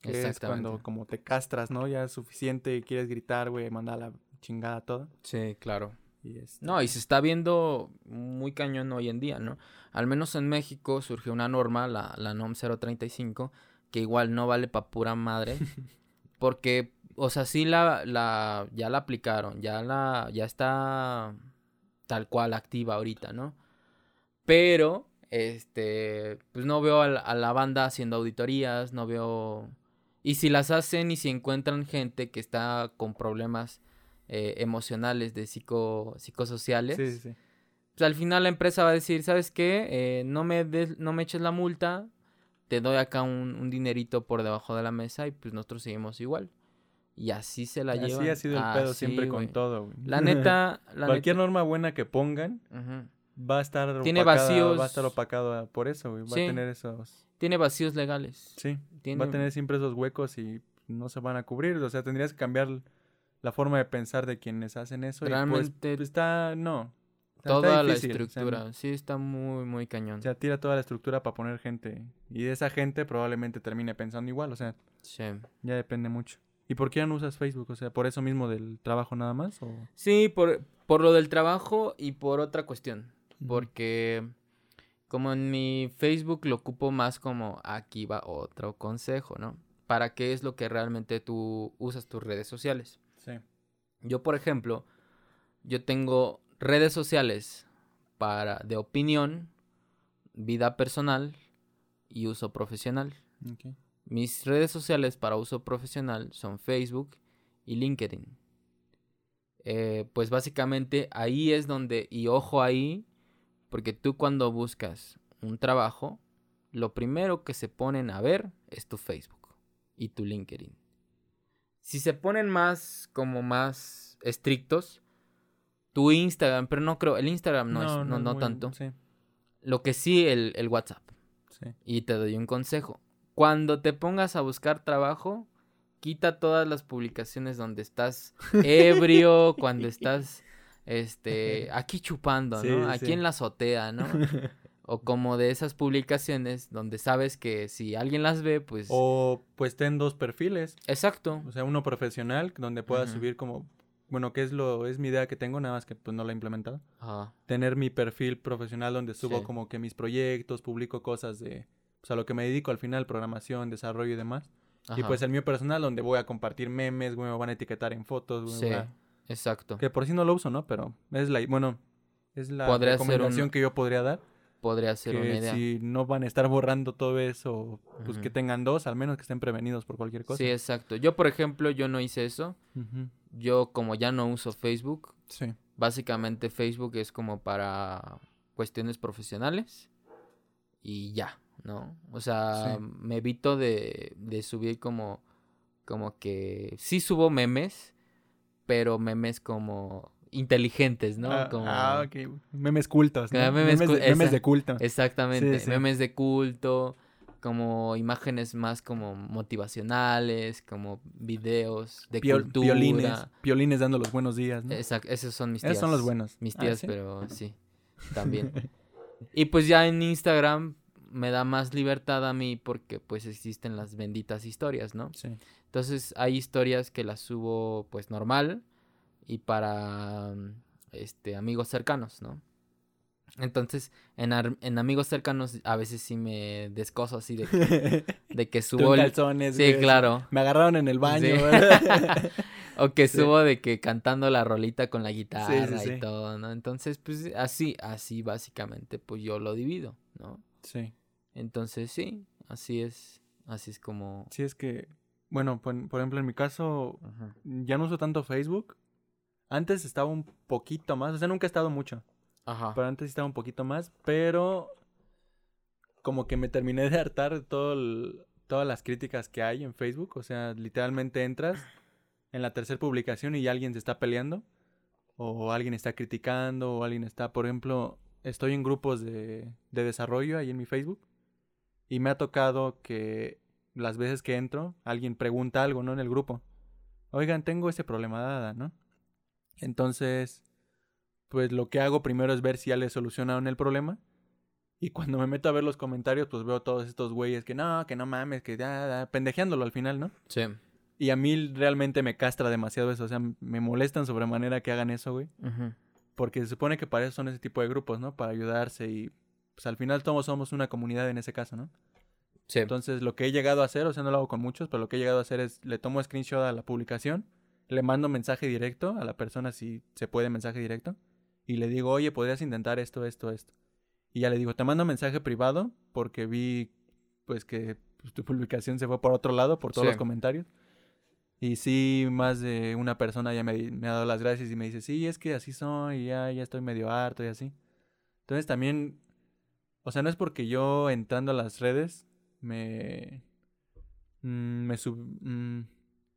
Que es cuando como te castras, ¿no? Ya es suficiente y quieres gritar, güey, mandar la chingada toda. Sí, claro. Y este, No, y se está viendo muy cañón hoy en día, ¿no? Al menos en México surgió una norma, la, la NOM 035, que igual no vale pa' pura madre. <laughs> porque, o sea, sí la, la, ya la aplicaron, ya la, ya está tal cual activa ahorita, ¿no? Pero, este, pues no veo a la, a la banda haciendo auditorías, no veo... Y si las hacen y si encuentran gente que está con problemas eh, emocionales, de psico, psicosociales, Sí, sí, sí. pues al final la empresa va a decir, ¿sabes qué? Eh, no, me des- no me eches la multa, te doy acá un, un dinerito por debajo de la mesa y pues nosotros seguimos igual. Y así se la Así llevan. ha sido el pedo Así, siempre con todo, güey. La neta, la <laughs> Cualquier neta- norma buena que pongan Ujú. Va a estar Tiene opacada- vacíos. va a estar opacado por eso, güey. Va Sí. a tener esos Tiene vacíos legales. sí, Tiene... va a tener siempre esos huecos y no se van a cubrir, o sea, tendrías que cambiar la forma de pensar de quienes hacen eso y Realmente- pues, pues, está no. Está- está Toda la difícil, o sea, estructura. Sí, está muy, muy cañón. O sea, tira toda la estructura para poner gente. Y esa gente probablemente termine pensando igual. O sea, Sí. ya depende mucho. ¿Y por qué ya no usas Facebook? O sea, ¿por eso mismo del trabajo nada más? ¿O... Sí, por, por lo del trabajo y por otra cuestión. Porque como en mi Facebook lo ocupo más como aquí va otro consejo, ¿no? Para qué es lo que realmente tú usas tus redes sociales. Sí. Yo, por ejemplo, yo tengo redes sociales para de opinión, vida personal y uso profesional. Mis redes sociales para uso profesional son Facebook y LinkedIn. Eh, pues básicamente ahí es donde, y ojo ahí, porque tú cuando buscas un trabajo, lo primero que se ponen a ver es tu Facebook y tu LinkedIn. Si se ponen más, como más estrictos, tu Instagram, pero no creo, el Instagram no, es, no, tanto. Sí, Lo que sí, el, el WhatsApp. sí. Y te doy un consejo. Cuando te pongas a buscar trabajo, quita todas las publicaciones donde estás <laughs> ebrio, cuando estás este <laughs> aquí chupando, Sí, ¿no? Aquí sí. en la azotea, ¿no? <laughs> O como de esas publicaciones donde sabes que si alguien las ve, pues O pues ten dos perfiles. exacto. O sea, uno profesional donde puedas Ujú. subir como... Bueno, que es lo es mi idea que tengo, nada más que pues no la he implementado. Tener mi perfil profesional donde subo Sí. como que mis proyectos, publico cosas de... Pues a lo que me dedico al final, programación, desarrollo y demás. Y pues el mío personal donde voy a compartir memes, güey, me van a etiquetar en fotos, güey. Sí, exacto. Que por si no lo uso, ¿no? Pero es la, bueno, es la Podría recomendación un- que yo podría dar. Podría ser una Que idea. si no van a estar borrando todo eso, pues que tengan dos, al menos que estén prevenidos por cualquier cosa. Sí, exacto. Yo, por ejemplo, yo no hice eso. Yo como ya no uso Facebook, Sí. Básicamente Facebook es como para cuestiones profesionales y ya, ¿no? O sea, Sí. me evito de, de subir como, como que sí subo memes, pero memes como inteligentes, ¿no? Ah, como, ah, ok. Memes cultos, ¿no? Memes de, memes esa- de culto. Exactamente, Sí, sí. memes de culto, como imágenes más como motivacionales, como videos de Piol- cultura. piolines, piolines dando los buenos días, ¿no? Exacto, esos son mis tías. Esos son los buenos. Mis Ah, tías, ¿sí? pero sí, <laughs> también. y pues ya en Instagram me da más libertad a mí porque pues existen las benditas historias, ¿no? Sí. Entonces hay historias que las subo pues normal y para mm, este amigos cercanos, ¿no? Entonces, en, ar- en amigos cercanos a veces sí me descoso así de que, <laughs> de que subo calzones, Sí, güey, claro. Me agarraron en el baño, Sí. ¿verdad? <laughs> O que Sí. subo de que cantando la rolita con la guitarra sí. y todo, ¿no? Entonces, pues así, así básicamente, pues yo lo divido, ¿no? sí. Entonces, sí, así es, así es como... Sí, es que, bueno, por, por ejemplo, en mi caso, Ajá. ya no uso tanto Facebook. Antes estaba un poquito más, o sea, nunca he estado mucho. Ajá. Pero antes estaba un poquito más, pero como que me terminé de hartar de todo el- todas las críticas que hay en Facebook. O sea, literalmente entras en la tercera publicación y alguien se está peleando. O alguien está criticando, o alguien está, por ejemplo, estoy en grupos de, de desarrollo ahí en mi Facebook. Y me ha tocado que las veces que entro, alguien pregunta algo, ¿no? En el grupo. Oigan, tengo ese problema, dada, ¿no? Entonces, pues lo que hago primero es ver si ya le solucionaron el problema. Y cuando me meto a ver los comentarios, pues veo todos estos güeyes que no, que no mames, que ya, ya", pendejeándolo al final, ¿no? Sí. Y a mí realmente me castra demasiado eso, o sea, me molestan sobremanera que hagan eso, güey. Porque se supone que para eso son ese tipo de grupos, ¿no? Para ayudarse y pues al final todos somos una comunidad en ese caso, ¿no? Sí. Entonces lo que he llegado a hacer, o sea, no lo hago con muchos, pero lo que he llegado a hacer es le tomo screenshot a la publicación, le mando mensaje directo a la persona si se puede mensaje directo y le digo, oye, podrías intentar esto, esto, esto. Y ya le digo, te mando mensaje privado porque vi pues que pues, tu publicación se fue por otro lado, por todos Sí. los comentarios. Y sí, más de una persona ya me, ha dado las gracias y me dice, sí, es que así soy, y ya, ya estoy medio harto y así. Entonces también, o sea, no es porque yo entrando a las redes me, mm, me sub- mm,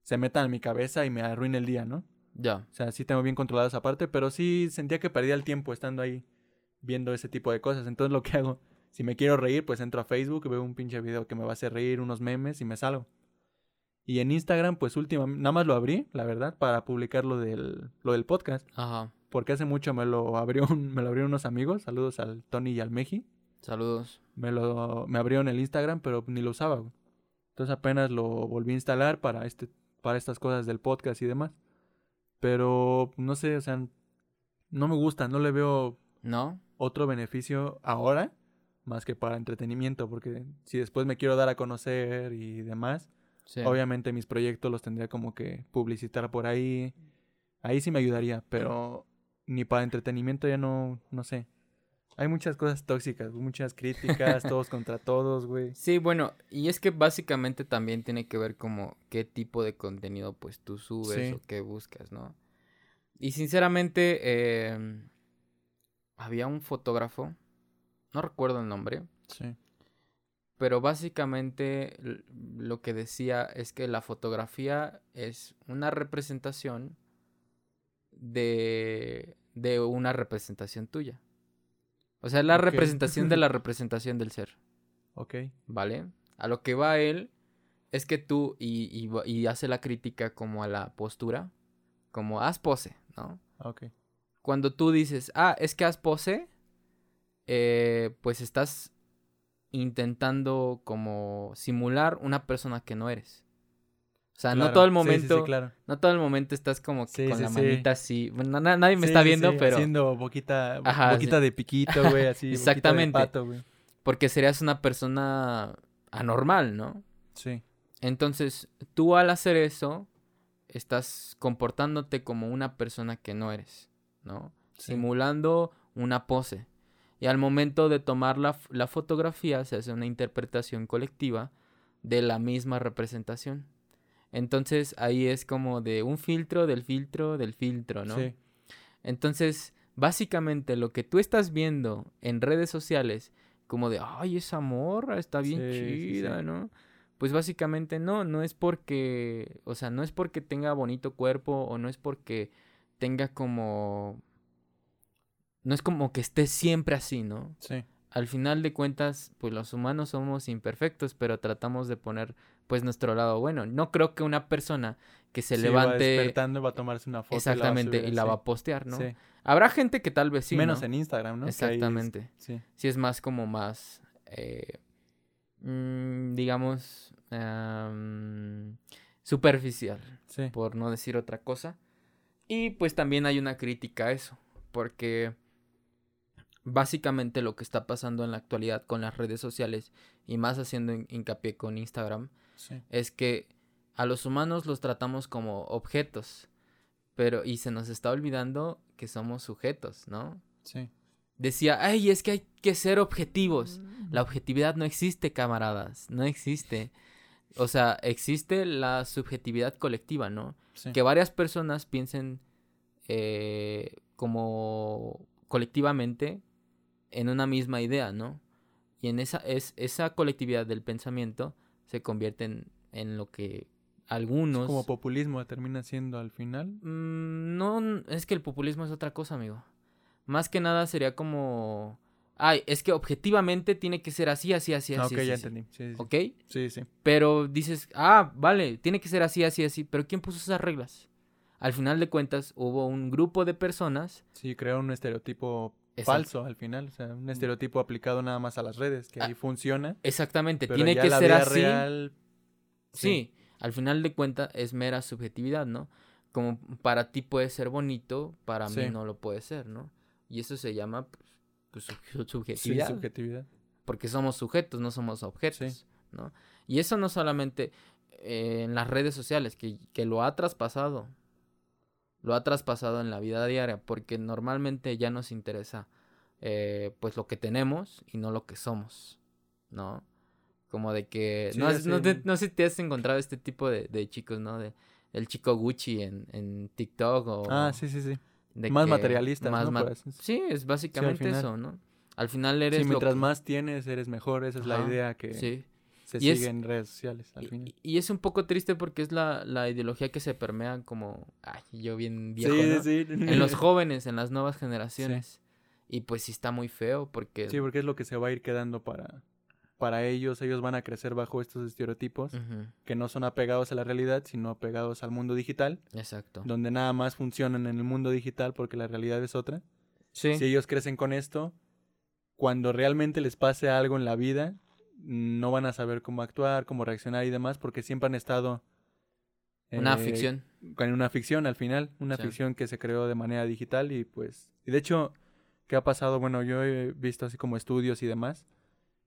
se meta en mi cabeza y me arruine el día, ¿no? Ya. O sea, sí tengo bien controlada esa parte, pero sí sentía que perdía el tiempo estando ahí viendo ese tipo de cosas. Entonces lo que hago, si me quiero reír, pues entro a Facebook, veo un pinche video que me va a hacer reír, unos memes y me salgo. Y en Instagram, pues últimamente, nada más lo abrí, la verdad, para publicar lo del, lo del podcast. Ajá. Porque hace mucho me lo abrió un- me lo abrieron unos amigos, saludos al Tony y al Meji. Saludos. Me lo me abrieron el Instagram, pero ni lo usaba. güey. Entonces apenas lo volví a instalar para este para estas cosas del podcast y demás. Pero no sé, o sea, no me gusta, no le veo ¿No? otro beneficio ahora más que para entretenimiento, porque si después me quiero dar a conocer y demás, Sí. obviamente mis proyectos los tendría como que publicitar por ahí. Ahí sí me ayudaría, pero ni para entretenimiento ya no, no sé. Hay muchas cosas tóxicas, muchas críticas, <laughs> todos contra todos, güey. Sí, bueno, y es que básicamente también tiene que ver como qué tipo de contenido pues tú subes Sí. o qué buscas, ¿no? Y sinceramente, eh, había un fotógrafo, no recuerdo el nombre, Sí. pero básicamente lo que decía es que la fotografía es una representación de, de una representación tuya. O sea, es la Ok. representación de <laughs> la representación del ser. Ok. ¿vale? A lo que va él es que tú, y, y hace la crítica como a la postura, como haz pose, ¿no? Ok. Cuando tú dices, ah, es que haz pose, eh, pues estás intentando como simular una persona que no eres. O sea, no todo el Sí, sí, sí, momento, claro. no todo el momento estás como que con la manita así. Bueno, na- nadie me está viendo, pero Haciendo boquita, bo- Ajá, boquita de piquito, güey, así. boquita de Exactamente. pato, güey. porque serías una persona anormal, ¿no? Sí. Entonces, tú al hacer eso, estás comportándote como una persona que no eres, ¿no? Sí. Simulando una pose. Y al momento de tomar la, la fotografía, se hace una interpretación colectiva de la misma representación. Entonces, ahí es como de un filtro, del filtro, del filtro, ¿no? Sí. Entonces, básicamente lo que tú estás viendo en redes sociales, como de, ay, esa morra está bien Sí, chida, sí. ¿no? Pues básicamente no, no es porque, o sea, no es porque tenga bonito cuerpo o no es porque tenga como, no es como que esté siempre así, ¿no? Sí. Al final de cuentas, pues los humanos somos imperfectos, pero tratamos de poner, pues, nuestro lado bueno. No creo que una persona que se Sí, Va levante... despertando, va a tomarse una foto. Exactamente, y la va a a postear, ¿no? Sí. Habrá gente que tal vez sí, Menos ¿no? en Instagram, ¿no? Es- Exactamente. Sí. Sí es más como más, eh, mm, digamos, am, superficial, Sí. por no decir otra cosa. Y pues también hay una crítica a eso, porque básicamente lo que está pasando en la actualidad con las redes sociales, y más haciendo hin- hincapié con Instagram, Sí. es que a los humanos los tratamos como objetos, pero y se nos está olvidando que somos sujetos, ¿no? Sí. Decía, ay, es que hay que ser objetivos. La objetividad no existe, camaradas, no existe. O sea, existe la subjetividad colectiva, ¿no? Sí. Que varias personas piensen eh, como colectivamente en una misma idea, ¿no? Y en esa, es, esa colectividad del pensamiento se convierte en, lo que algunos... Como populismo termina siendo al final. Mm, no, es que el populismo es otra cosa, amigo. Más que nada sería como... Ay, es que objetivamente tiene que ser así, así, así, Ah, así. ok, así, ya así". entendí. Sí, sí. ¿Ok? Sí, sí. Pero dices, ah, vale, tiene que ser así, así, así. Pero ¿quién puso esas reglas? Al final de cuentas, hubo un grupo de personas. Sí, creó un estereotipo Exacto. falso al final. O sea, un estereotipo aplicado nada más a las redes, que Ah, ahí funciona. Exactamente, tiene que ser así. real, Sí, al final de cuentas es mera subjetividad, ¿no? Como para ti puede ser bonito, para mí Sí. no lo puede ser, ¿no? Y eso se llama pues, pues, sub- sí, subjetividad. subjetividad. porque somos sujetos, no somos objetos, ¿no? Y eso no solamente eh, en las redes sociales, que, que lo ha traspasado, lo ha traspasado en la vida diaria, porque normalmente ya nos interesa eh, pues lo que tenemos y no lo que somos, ¿no? Como de que, Sí, no, no, te- no sé si te has encontrado este tipo de, de chicos, ¿no? De, el chico Gucci en, en TikTok o... Ah, sí, sí, sí. de Más materialistas, más ¿no? ma- Sí, es básicamente final. eso, ¿no? Al final eres Sí, lo mientras que- más tienes, eres mejor. Esa es la idea que Sí. Se Y sigue es- en redes sociales al Y- final. Y, es un poco triste porque es la, la ideología que se permea como, ay, yo bien viejo, sí, ¿no? sí. En los jóvenes, en las nuevas generaciones. Y pues sí está muy feo porque... Sí, porque es lo que se va a ir quedando para, para ellos. Ellos van a crecer bajo estos estereotipos que no son apegados a la realidad, sino apegados al mundo digital, exacto. donde nada más funcionan en el mundo digital porque la realidad es otra. Si ellos crecen con esto, cuando realmente les pase algo en la vida, no van a saber cómo actuar, cómo reaccionar y demás, porque siempre han estado una eh, ficción. con una ficción al final, una Sí. ficción que se creó de manera digital y pues, y de hecho, ¿qué ha pasado? Bueno, yo he visto así como estudios y demás,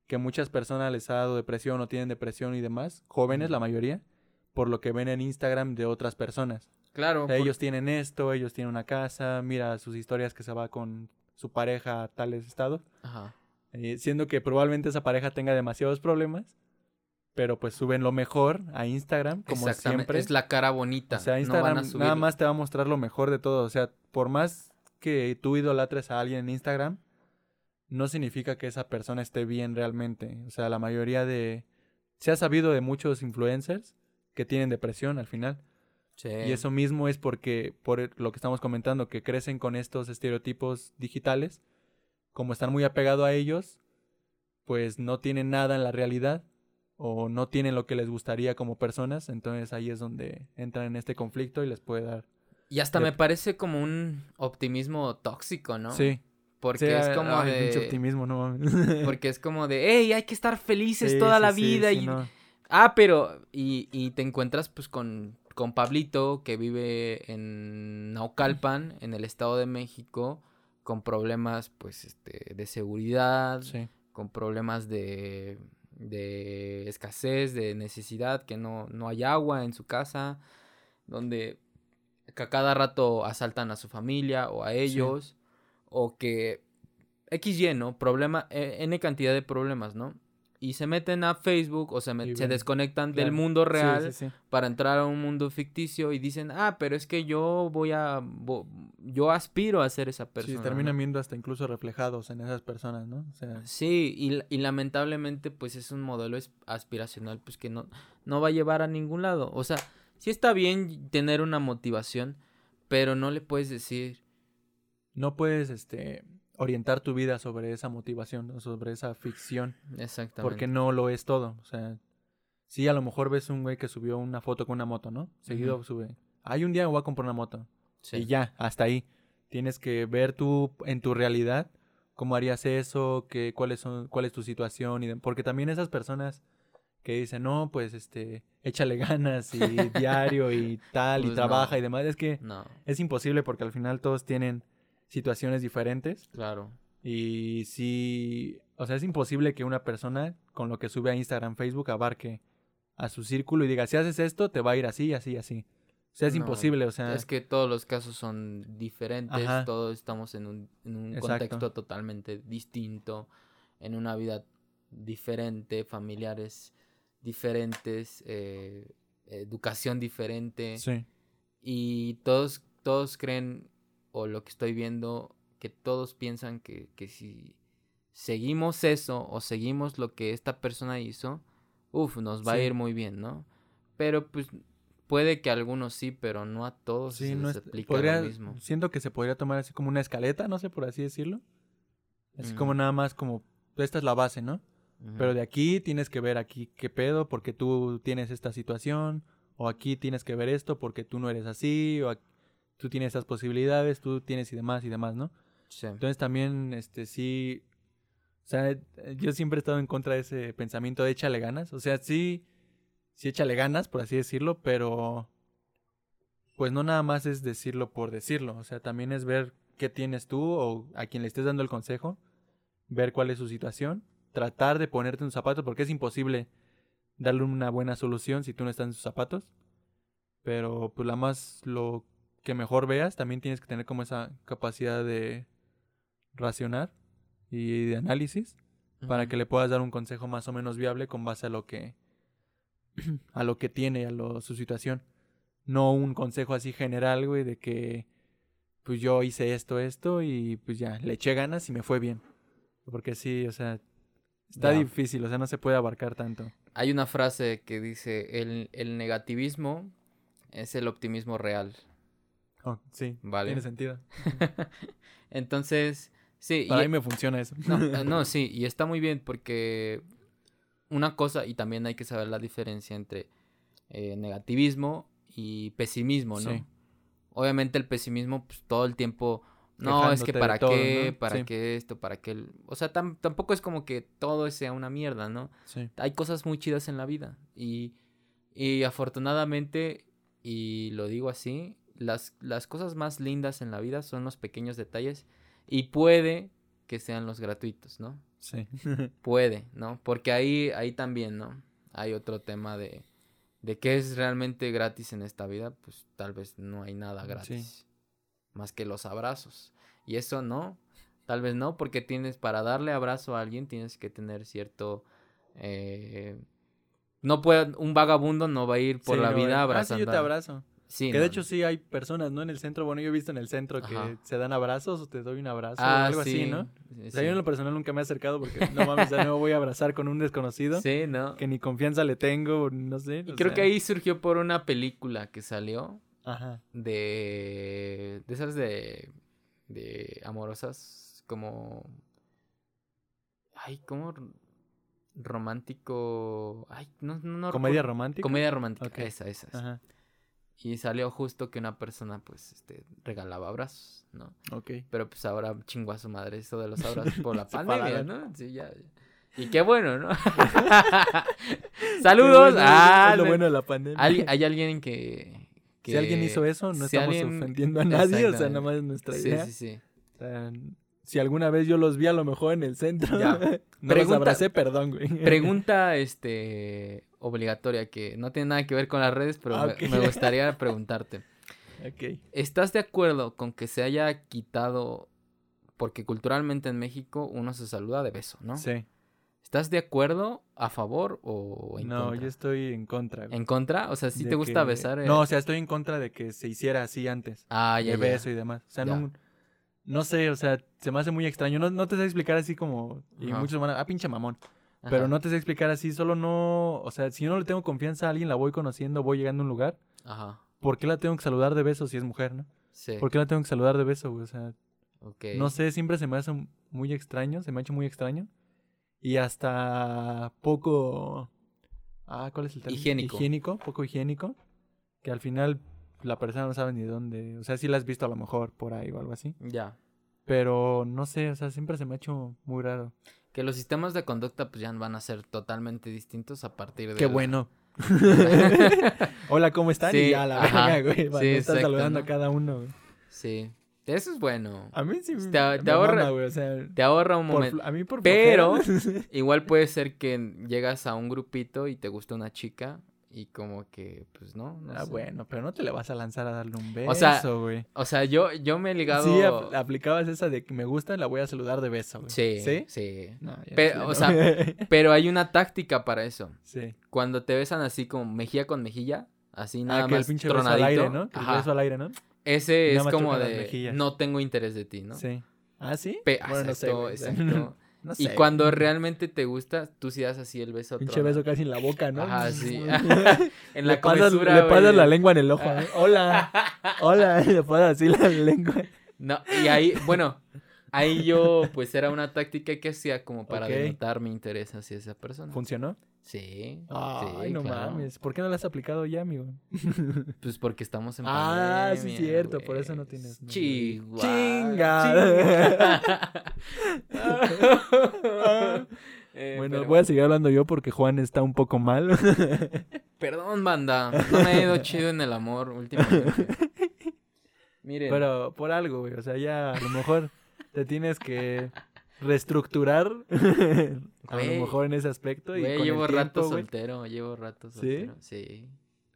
que muchas personas les ha dado depresión o tienen depresión y demás, jóvenes la mayoría, por lo que ven en Instagram de otras personas. Claro. O sea, por- ellos tienen esto, ellos tienen una casa, mira sus historias que se va con su pareja a tales estados, Ajá. Eh, siendo que probablemente esa pareja tenga demasiados problemas, pero pues suben lo mejor a Instagram, como siempre. Es la cara bonita. O sea, Instagram nada más te va a mostrar lo mejor de todo. O sea, por más que tú idolatres a alguien en Instagram, no significa que esa persona esté bien realmente. O sea, la mayoría de... Se ha sabido de muchos influencers que tienen depresión al final. Sí. Y eso mismo es porque, por lo que estamos comentando, que crecen con estos estereotipos digitales, como están muy apegados a ellos, pues no tienen nada en la realidad o no tienen lo que les gustaría como personas, entonces ahí es donde entran en este conflicto y les puede dar. Y hasta de- me parece como un optimismo tóxico, ¿no? Sí, Porque sí, es como ay, de... optimismo, no mames. Porque es como de, hey, hay que estar felices Sí, toda sí, la vida. y... no. Ah, pero... Y, y te encuentras pues con, con Pablito, que vive en Naucalpan, en el Estado de México, con problemas pues este, de seguridad, Sí, con problemas de, de escasez, de necesidad, que no, no hay agua en su casa, donde que a cada rato asaltan a su familia o a ellos, o que XY, ¿no? Problema, eh, N cantidad de problemas, ¿no? Y se meten a Facebook o se, met- se desconectan del mundo Sí, real sí, sí. para entrar a un mundo ficticio y dicen, ah, pero es que yo voy a, yo aspiro a ser esa Sí, persona. terminan ¿no? viendo hasta incluso reflejados en esas personas, ¿no? O sea, Sí, y, y lamentablemente pues es un modelo aspiracional pues que no, no va a llevar a ningún lado. O sea, sí está bien tener una motivación, pero no le puedes decir, no puedes este orientar tu vida sobre esa motivación, sobre esa ficción. exactamente. Porque no lo es todo. O sea, sí, a lo mejor ves un güey que subió una foto con una moto, ¿no? Seguido sube. Hay un día me voy a comprar una moto. Sí. Y ya, hasta ahí. Tienes que ver tú en tu realidad cómo harías eso, qué, cuáles son, cuál es tu situación. Y de- porque también esas personas que dicen, no, pues este, échale <laughs> ganas y diario y tal, Pues y trabaja no. y demás. Es que No, es imposible porque al final todos tienen situaciones diferentes. claro. Y sí, o sea, es imposible que una persona con lo que sube a Instagram, Facebook, abarque a su círculo y diga, si haces esto, te va a ir así, así, así. O sea, es No, imposible, o sea, Es que todos los casos son diferentes, Ajá. todos estamos en un, en un contexto totalmente distinto, en una vida diferente, familiares diferentes, eh, educación diferente. sí, Y todos, todos creen, o lo que estoy viendo, que todos piensan que, que si seguimos eso o seguimos lo que esta persona hizo, uff, nos va a ir muy bien, ¿no? Pero pues puede que a algunos sí, pero no a todos sí, se no les es, aplica podría, lo mismo. siento que se podría tomar así como una escaleta, no sé por así decirlo. Así como nada más como, esta es la base, ¿no? Pero de aquí tienes que ver aquí qué pedo porque tú tienes esta situación, o aquí tienes que ver esto porque tú no eres así, o aquí- tú tienes estas posibilidades, tú tienes y demás y demás, ¿no? Sí. Entonces también, este, sí, o sea, yo siempre he estado en contra de ese pensamiento de échale ganas. O sea, sí, sí échale ganas, por así decirlo, pero pues no nada más es decirlo por decirlo. O sea, también es ver qué tienes tú o a quien le estés dando el consejo, ver cuál es su situación, tratar de ponerte en sus zapatos, porque es imposible darle una buena solución si tú no estás en sus zapatos. Pero pues la más, lo que mejor veas, también tienes que tener como esa capacidad de racionar y de análisis para que le puedas dar un consejo más o menos viable con base a lo que <clears throat> a lo que tiene, a lo, su situación. No un consejo así general, güey, de que pues yo hice esto, esto y pues ya, le eché ganas y me fue bien. Porque sí, o sea, está difícil, o sea, no se puede abarcar tanto. Hay una frase que dice, el, el negativismo es el optimismo real. Oh, sí, Vale. tiene sentido. <laughs> Entonces, sí. Para y- mí me funciona eso. No, <laughs> eh, no, sí, y está muy bien porque una cosa, y también hay que saber la diferencia entre eh, negativismo y pesimismo, ¿no? Sí. Obviamente el pesimismo, pues todo el tiempo, no, es que para todo, qué, ¿no? para Sí. qué esto, para qué... el- O sea, tam- tampoco es como que todo sea una mierda, ¿no? Sí. Hay cosas muy chidas en la vida y, y afortunadamente, y lo digo así, las, las cosas más lindas en la vida son los pequeños detalles y puede que sean los gratuitos, ¿no? Sí. <laughs> Puede, ¿no? Porque ahí, ahí también, ¿no? Hay otro tema de, de qué es realmente gratis en esta vida, pues tal vez no hay nada gratis. Más que los abrazos. Y eso no, tal vez no, porque tienes, para darle abrazo a alguien tienes que tener cierto... eh, no puede, un vagabundo no va a ir por Sí, la no, vida eh, abrazando. Ah, sí, yo te a- abrazo. Sí, que no, de hecho sí hay personas, ¿no? En el centro, bueno, yo he visto en el centro que Ajá. se dan abrazos o te doy un abrazo o Ah, algo sí, así, ¿no? sí, O sea, yo en lo personal nunca me he acercado porque no mames, ya no voy a abrazar con un desconocido Sí, ¿no? que ni confianza le tengo, no sé. Y creo sea, que ahí surgió por una película que salió Ajá. de de esas de de amorosas como ay cómo r- romántico ay no no, no Comedia romántica. comedia romántica esa esa, esa. Ajá. Y salió justo que una persona pues este regalaba abrazos no Ok. pero pues ahora chingó a su madre eso de los abrazos por la <laughs> pandemia no sí ya y qué bueno no <laughs> <laughs> saludos bueno, ah, es lo no- bueno de la pandemia. ¿Hay, hay alguien que, Si alguien que- hizo eso, no si estamos alguien- ofendiendo a nadie, o sea, nada más es nuestra Sí, idea. sí, sí. O sea, si alguna vez yo los vi a lo mejor en el centro, Ya. <laughs> no Pregunta- los abracé, perdón, güey. Pregunta <laughs> este obligatoria que no tiene nada que ver con las redes, pero Ah, me- gustaría preguntarte. Ok. ¿Estás de acuerdo con que se haya quitado, porque culturalmente en México uno se saluda de beso, ¿no? Sí. ¿Estás de acuerdo, a favor o en No, contra? yo estoy en contra. güey. ¿En contra? O sea, ¿sí de te gusta que- besar? eh? No, o sea, estoy en contra de que se hiciera así antes. ah, ya, de ya. beso y demás. O sea, Ya. no, no sé, o sea, se me hace muy extraño. No, no te sé explicar así como. Y Ajá. muchos van a. Ah, pinche mamón. Ajá. Pero no te sé explicar así. Solo no. O sea, si yo no le tengo confianza a alguien, la voy conociendo, voy llegando a un lugar. Ajá, ¿Por qué la tengo que saludar de beso si es mujer, no? sí. ¿Por qué la tengo que saludar de beso, güey? O sea, ok. no sé, siempre se me hace muy extraño. Se me ha hecho muy extraño. Y hasta poco. Ah, ¿cuál es el término? Higiénico. Higiénico, poco higiénico. Que al final la persona no sabe ni dónde. O sea, sí la has visto a lo mejor por ahí o algo así. Ya. Pero no sé, o sea, siempre se me ha hecho muy raro. Que los sistemas de conducta pues ya van a ser totalmente distintos a partir de... Qué la- bueno. <laughs> Hola, ¿cómo están? Sí, y ya la verga, güey. Cuando Sí, estás exacto, saludando ¿no? a cada uno, güey. Sí. Eso es bueno. A mí sí Te a- me te ahorra- mama, güey, o sea, Te ahorra un momento. a mí por Pero <laughs> igual puede ser que llegas a un grupito y te gusta una chica y como que, pues no. no ah, sé. bueno, pero no te le vas a lanzar a darle un beso, O sea, güey. O sea, yo, yo me he ligado. Sí, apl- aplicabas esa de que me gusta, la voy a saludar de beso, güey. Sí, ¿Sí? sí. No, ya Pe- sí, o sea, <laughs> Pero hay una táctica para eso. sí. Cuando te besan así como mejilla con mejilla, así nada Ah, que el más pinche beso al tronadito. aire, ¿no? Que el beso al aire, ¿no? Ese es como de no tengo interés de ti, ¿no? Sí. ¿Ah, sí? Pe- Bueno, no sé, exacto, Y cuando realmente te gusta, tú sí das así el beso. Pinche beso casi en la boca, ¿no? Ajá, <laughs> sí. <laughs> en le la pasas, comesura, le pasas güey. la lengua en el ojo. ¿eh? <laughs> Hola. Hola. Le pasas así la lengua. No, y ahí, bueno, ahí yo, pues era una táctica que hacía como para Ok. denotar mi interés hacia esa persona. ¿Funcionó? Sí. Ay, sí, no claro. mames. ¿Por qué no la has aplicado ya, amigo? <laughs> Pues porque estamos en Ah, sí, pandemia, cierto, por eso no tienes. Chihuahua. Chinga. chinga. <laughs> Eh, <laughs> bueno, voy a seguir hablando yo porque Juan está un poco mal. Perdón, banda. No me he ido chido en el amor últimamente. Miren. Pero por algo, güey. O sea, ya a lo mejor te tienes que reestructurar. <laughs> a lo mejor en ese aspecto. Y güey, con el llevo rato tiempo, güey. soltero, llevo rato ¿Sí? soltero. ¿Sí?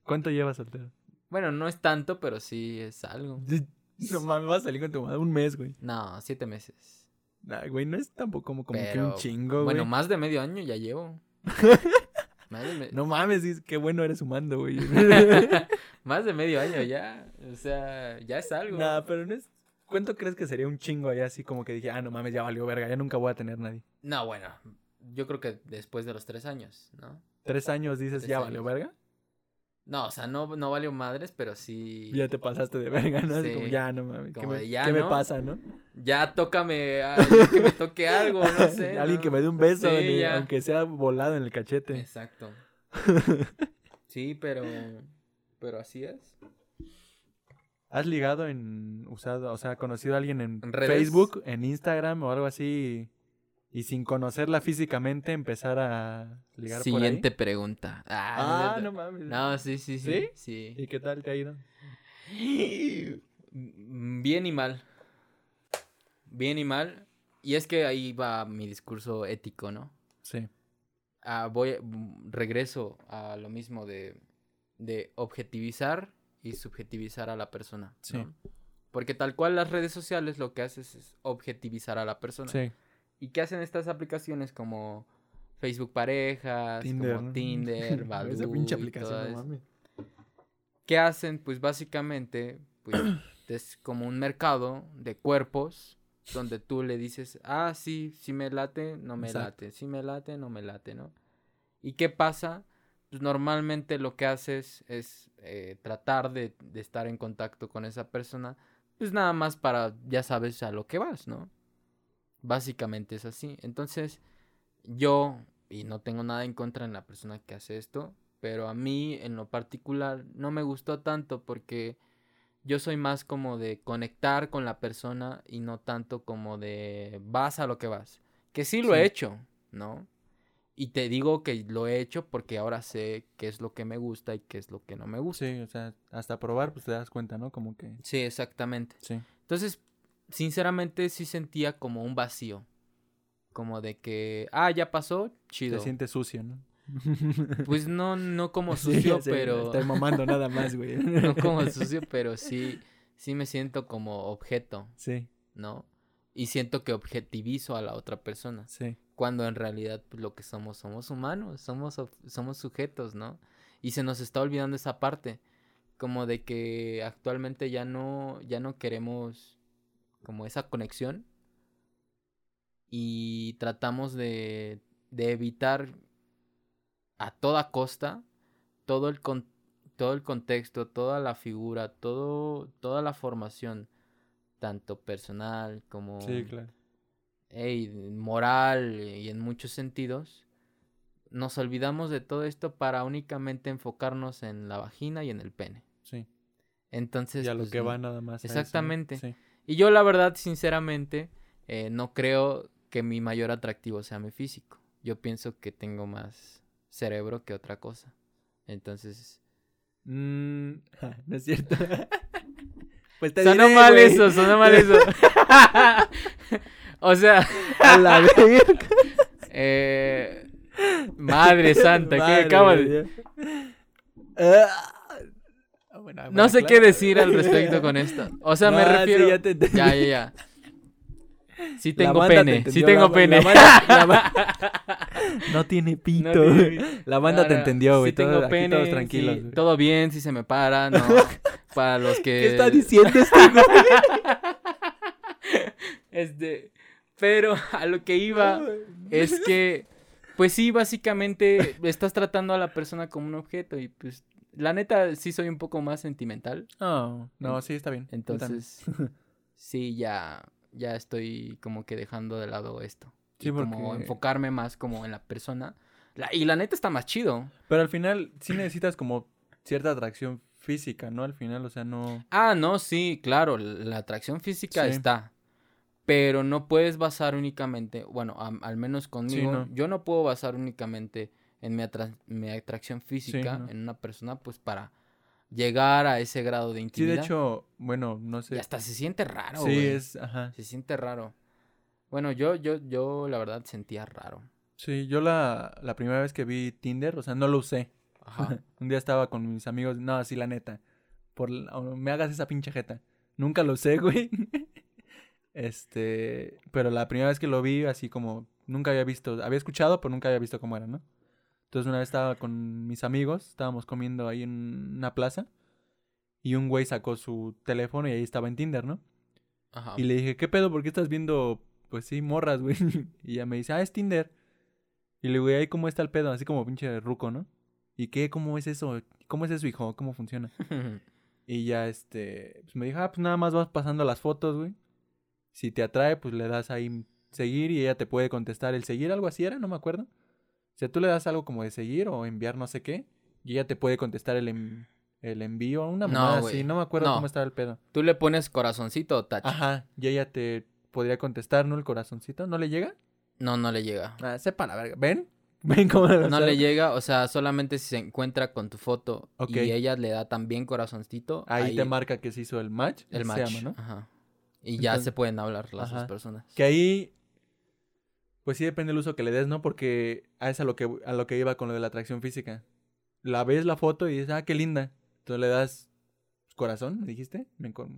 ¿Cuánto llevas soltero? Bueno, no es tanto, pero sí es algo. No mames, vas a salir con tu madre un mes, güey. No, siete meses. Nah, güey, no es tampoco como, como que un chingo, güey. Bueno, más de medio año ya llevo. <laughs> me- No mames, sí, qué bueno eres sumando, güey. <laughs> más de medio año ya. O sea, ya es algo. nah, pero no es... ¿Cuánto crees que sería un chingo allá así como que dije, ah, no mames, ya valió verga, ya nunca voy a tener nadie? No, bueno. Yo creo que después de los tres años, ¿no? ¿Tres años dices, Tres ya años. valió verga? No, o sea, no, no valió madres, pero sí. Ya te pasaste de verga, ¿no? Así Sí. como, ya, no mames, ¿qué, me, ya, qué me pasa, no? Ya tócame, que me toque <laughs> algo, no sé. <laughs> Alguien ¿no? que me dé un beso, Sí, ni- ya. aunque sea volado en el cachete. Exacto. <laughs> Sí, pero. Pero así es. ¿Has ligado en usado, o sea, conocido a alguien en. Facebook, en Instagram o algo así y sin conocerla físicamente empezar a ligar Siguiente por pregunta. ahí? Ah, Ah, no cierto. mames. No, sí, sí, sí. ¿Sí? Sí. ¿Y qué tal te ha ido? Mm, Bien y mal. Bien y mal. Y es que ahí va mi discurso ético, ¿no? Sí. Ah, voy, mm, regreso a lo mismo de, de objetivizar y subjetivizar a la persona. Sí. ¿no? Porque tal cual las redes sociales lo que haces es objetivizar a la persona. Sí. ¿Y qué hacen estas aplicaciones como Facebook Parejas, Tinder. como. Tinder, <laughs> Badoo Esa pinche aplicación, no mames. ¿Qué hacen? Pues básicamente, pues <clears throat> es como un mercado de cuerpos donde tú le dices, ah, sí, sí me late, no me Exacto. late, sí me late, no me late, ¿no? ¿Y qué pasa? Pues normalmente lo que haces es eh, tratar de, de estar en contacto con esa persona, pues nada más para, ya sabes a lo que vas, ¿no? Básicamente es así. Entonces, yo, y no tengo nada en contra en la persona que hace esto, pero a mí en lo particular no me gustó tanto porque yo soy más como de conectar con la persona y no tanto como de vas a lo que vas. Que sí lo he hecho, ¿no? Y te digo que lo he hecho porque ahora sé qué es lo que me gusta y qué es lo que no me gusta. Sí, o sea, hasta probar pues te das cuenta, ¿no? Como que Sí, exactamente. sí. Entonces, sinceramente sí sentía como un vacío. Como de que, ah, ya pasó, chido. Te sientes sucio, ¿no? <laughs> Pues no, no como sucio, pero... Estoy mamando nada más, güey. <laughs> no como sucio, pero sí, sí me siento como objeto, Sí, ¿no? Y siento que objetivizo a la otra persona. sí. Cuando en realidad pues, lo que somos, somos humanos, somos, somos sujetos, ¿no? Y se nos está olvidando esa parte. Como de que actualmente ya no, ya no queremos como esa conexión. Y tratamos de, de evitar a toda costa todo el, con- todo el contexto, toda la figura, todo, toda la formación, tanto personal como Sí, claro. Moral y en muchos sentidos, nos olvidamos de todo esto para únicamente enfocarnos en la vagina y en el pene. Sí. Entonces, Y a lo pues, que no- va nada más. a eso, ¿no? Exactamente. Sí. Y yo la verdad, sinceramente, eh, no creo que mi mayor atractivo sea mi físico. Yo pienso que tengo más cerebro que otra cosa. Entonces, Mm, <laughs> no es cierto. <laughs> pues te sonó diré, mal eso, sonó mal eso. <laughs> o sea, A la <laughs> verga. eh, madre santa, ¿qué acaba de...? Ah, bueno, No bueno, sé claro. qué decir al respecto con esto. O sea, me sí, refiero. ya te ya, ya, ya. Sí tengo banda te pene, sí tengo la- pene. la la <laughs> no tiene pito. No tiene- La banda te entendió, güey. Sí todo- tengo pene, todos tranquilos. sí, todo bien, si se me para, no. <laughs> Para los que... ¿Qué está diciendo este güey? Este, pero <laughs> a lo que iba es que, pues sí, básicamente estás tratando a la persona como un objeto y pues, la neta, sí soy un poco más sentimental. No, no, sí, está bien. Entonces, <laughs> sí, ya, ya estoy como que dejando de lado esto. Sí, y como porque- enfocarme más como en la persona, La- y la neta está más chido. Pero al final sí necesitas como cierta atracción física, ¿no? Al final, o sea, no... Ah, no, sí, claro, la la atracción física Sí. está. Pero no puedes basar únicamente, bueno, al menos conmigo, no. yo no puedo basar únicamente en mi, atra- mi atracción física no. en una persona, pues para llegar a ese grado de Sí, intimidad. de hecho, bueno, no Y sé. hasta se siente raro, sí, es... Ajá. Se siente raro. Bueno, yo, yo, yo la verdad sentía raro. Sí, yo la, la primera vez que vi Tinder, o sea, no lo usé. Ajá. <laughs> Un día estaba con mis amigos, no, así la neta. Por me hagas esa pinche jeta. Nunca lo sé, <laughs> güey. Este, pero la primera vez que lo vi, así como nunca había visto, había escuchado, pero nunca había visto cómo era, ¿no? Entonces una vez estaba con mis amigos, estábamos comiendo ahí en una plaza y un güey sacó su teléfono y ahí estaba en Tinder, ¿no? Ajá. Y le dije, ¿qué pedo? ¿Por qué estás viendo, pues sí, morras, güey? <laughs> Y ella me dice, ah, es Tinder. Y le digo, ¿y ahí cómo está el pedo? Así como pinche ruco, ¿no? ¿Y qué? ¿Cómo es eso? ¿Cómo es eso, hijo? ¿Cómo funciona? <laughs> Y ya, este, pues me dijo, ah, pues nada más vas pasando las fotos, güey. Si te atrae, pues le das ahí seguir y ella te puede contestar el seguir, algo así era, no me acuerdo. O sea, tú le das algo como de seguir o enviar no sé qué y ella te puede contestar el, en- el envío, una No, así, no me acuerdo No. cómo estaba el pedo. Tú le pones corazoncito o touch. Ajá, y ella te podría contestar, ¿no? El corazoncito, ¿no le llega? No, no le llega. Ah, sepa la verga. ¿Ven? <laughs> ¿Ven cómo lo No sabe? le llega, o sea, solamente si se encuentra con tu foto y ella le da también corazoncito. Ahí, te marca que se hizo el match. el se match. llama, ¿no? Ajá. Y ya Entonces- se pueden hablar las dos personas. Que ahí, pues sí depende del uso que le des, ¿no? Porque a es a lo que, a lo que iba con lo de la atracción física. La ves la foto y dices, ah, qué linda. Entonces le das corazón, ¿me dijiste?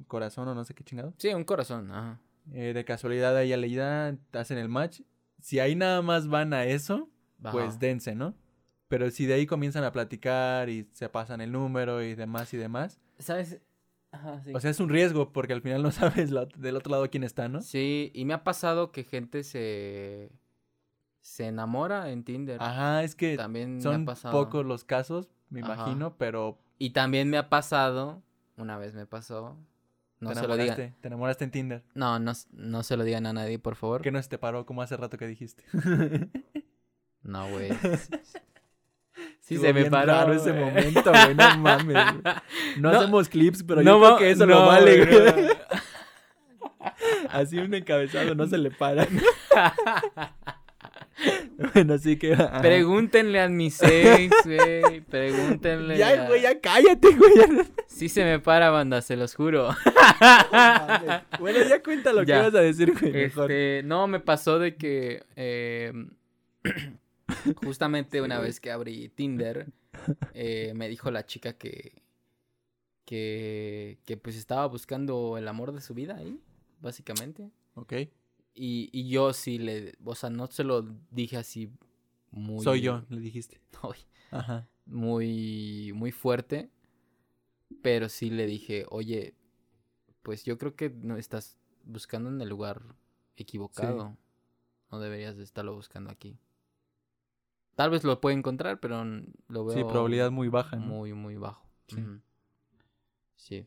Corazón o no sé qué chingado. Sí, un corazón, ajá. Eh, de casualidad a ella le da, hacen el match. Si ahí nada más van a eso, pues dense, ¿no? Pero si de ahí comienzan a platicar y se pasan el número y demás y demás. ¿Sabes? Ajá, sí. O sea, es un riesgo porque al final no <laughs> sabes la- del otro lado quién está, ¿no? Sí, y me ha pasado que gente se se enamora en Tinder. Ajá, es que También me ha son pasado. pocos los casos, me Ajá. imagino, pero Y también me ha pasado, una vez me pasó, no te se lo digan. te enamoraste en Tinder. No, no, no se lo digan a nadie, por favor. ¿Qué no se te paró como hace rato que dijiste? <laughs> No, güey. <laughs> Sí se me paró. raro ese momento, güey, no mames. güey. No, No, hacemos clips, pero no yo creo que eso no, lo vale, güey. <laughs> Así un encabezado no se le para. <laughs> bueno, así que... Pregúntenle a mis ex, güey. Pregúntenle. Ya, a- güey, ya cállate, güey. Sí se me para, banda, se los juro. <laughs> mames. bueno, ya cuenta lo que Ya. ibas a decir, güey, mejor. Este, no, me pasó de que eh, <clears throat> justamente una güey. vez que abrí Tinder, eh, me dijo la chica que, que, que pues estaba buscando el amor de su vida ahí, básicamente. Ok. Y, y yo sí le, o sea, no se lo dije así muy... Soy yo, le dijiste. <laughs> Ay, Ajá. muy, muy fuerte, pero sí le dije, oye, pues yo creo que no estás buscando en el lugar equivocado. No deberías de estarlo buscando aquí. Tal vez lo puede encontrar, pero lo veo Sí, probabilidad muy baja, ¿no? muy, muy bajo. Sí. Sí,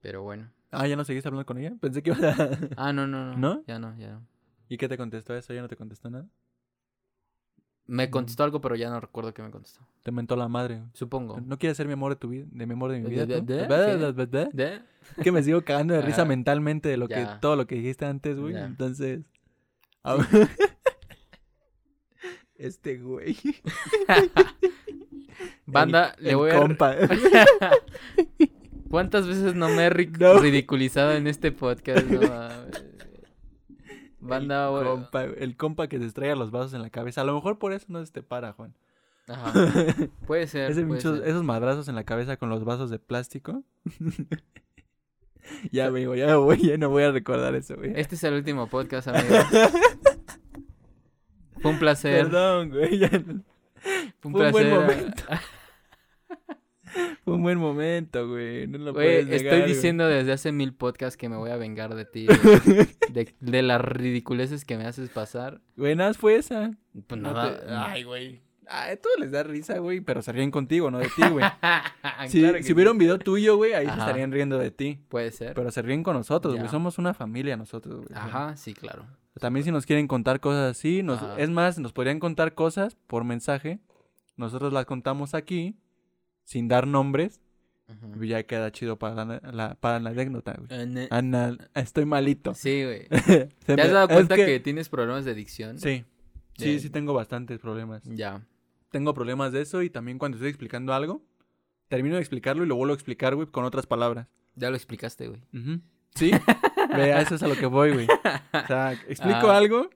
pero bueno. Ah, ¿ya no seguiste hablando con ella? Pensé que ibas a... <laughs> Ah, no, no, no. ¿No? Ya no, ya no. ¿Y qué te contestó eso? ¿Ya no te contestó nada? Me Mm. contestó algo, pero ya no recuerdo qué me contestó. Te mentó la madre. Supongo. ¿No quieres ser mi amor de tu vida? ¿De mi amor de mi ¿De- vida? de- de-. ¿Verdad? ¿De? Que me sigo cagando de <laughs> risa Ajá. mentalmente de lo que todo lo que dijiste antes, güey. Entonces. a ver. Este güey. <laughs> Banda, El- le el voy a... compa. <laughs> ¿Cuántas veces no me he No. ridiculizado en este podcast? No. <laughs> Banda, el, compa, el compa que te estrella los vasos en la cabeza. A lo mejor por eso no se te para, Juan. Ajá. Puede ser. Ese puede pincho- ser. esos madrazos en la cabeza con los vasos de plástico. ya, amigo, ya me voy, ya no voy a recordar eso, güey. Este es el último podcast, amigos. Fue un placer. Perdón, güey. ya no- Fue un fue buen momento. <laughs> Fue un buen momento, güey. No lo Güey, puedes estoy güey. diciendo desde hace mil podcasts que me voy a vengar de ti. <laughs> güey. De, de las ridiculeces que me haces pasar. Más fue esa. Pues No nada. te- Ay, güey. Ay, todo les da risa, güey, pero se ríen contigo, no de ti, güey. <laughs> si Claro que si sí. hubiera un video tuyo, güey, ahí se estarían riendo de ti. Puede ser. Pero se ríen con nosotros, güey. Somos una familia nosotros, güey. Ajá, sí, claro. También si nos quieren contar cosas así, nos, es más, nos podrían contar cosas por mensaje. Nosotros las contamos aquí, sin dar nombres. Y Ya queda chido para la, la- para la anécdota, güey. Ane- Ana, estoy malito. Sí, güey. <laughs> ¿Te me- has dado cuenta que... tienes problemas de adicción? Sí, sí, De- sí tengo bastantes problemas. Ya. Tengo problemas de eso y también cuando estoy explicando algo, termino de explicarlo y lo vuelvo a explicar, güey, con otras palabras. Ya lo explicaste, güey. Sí, <laughs> Ve, a eso es a lo que voy, güey. O sea, <laughs> explico Ah. algo.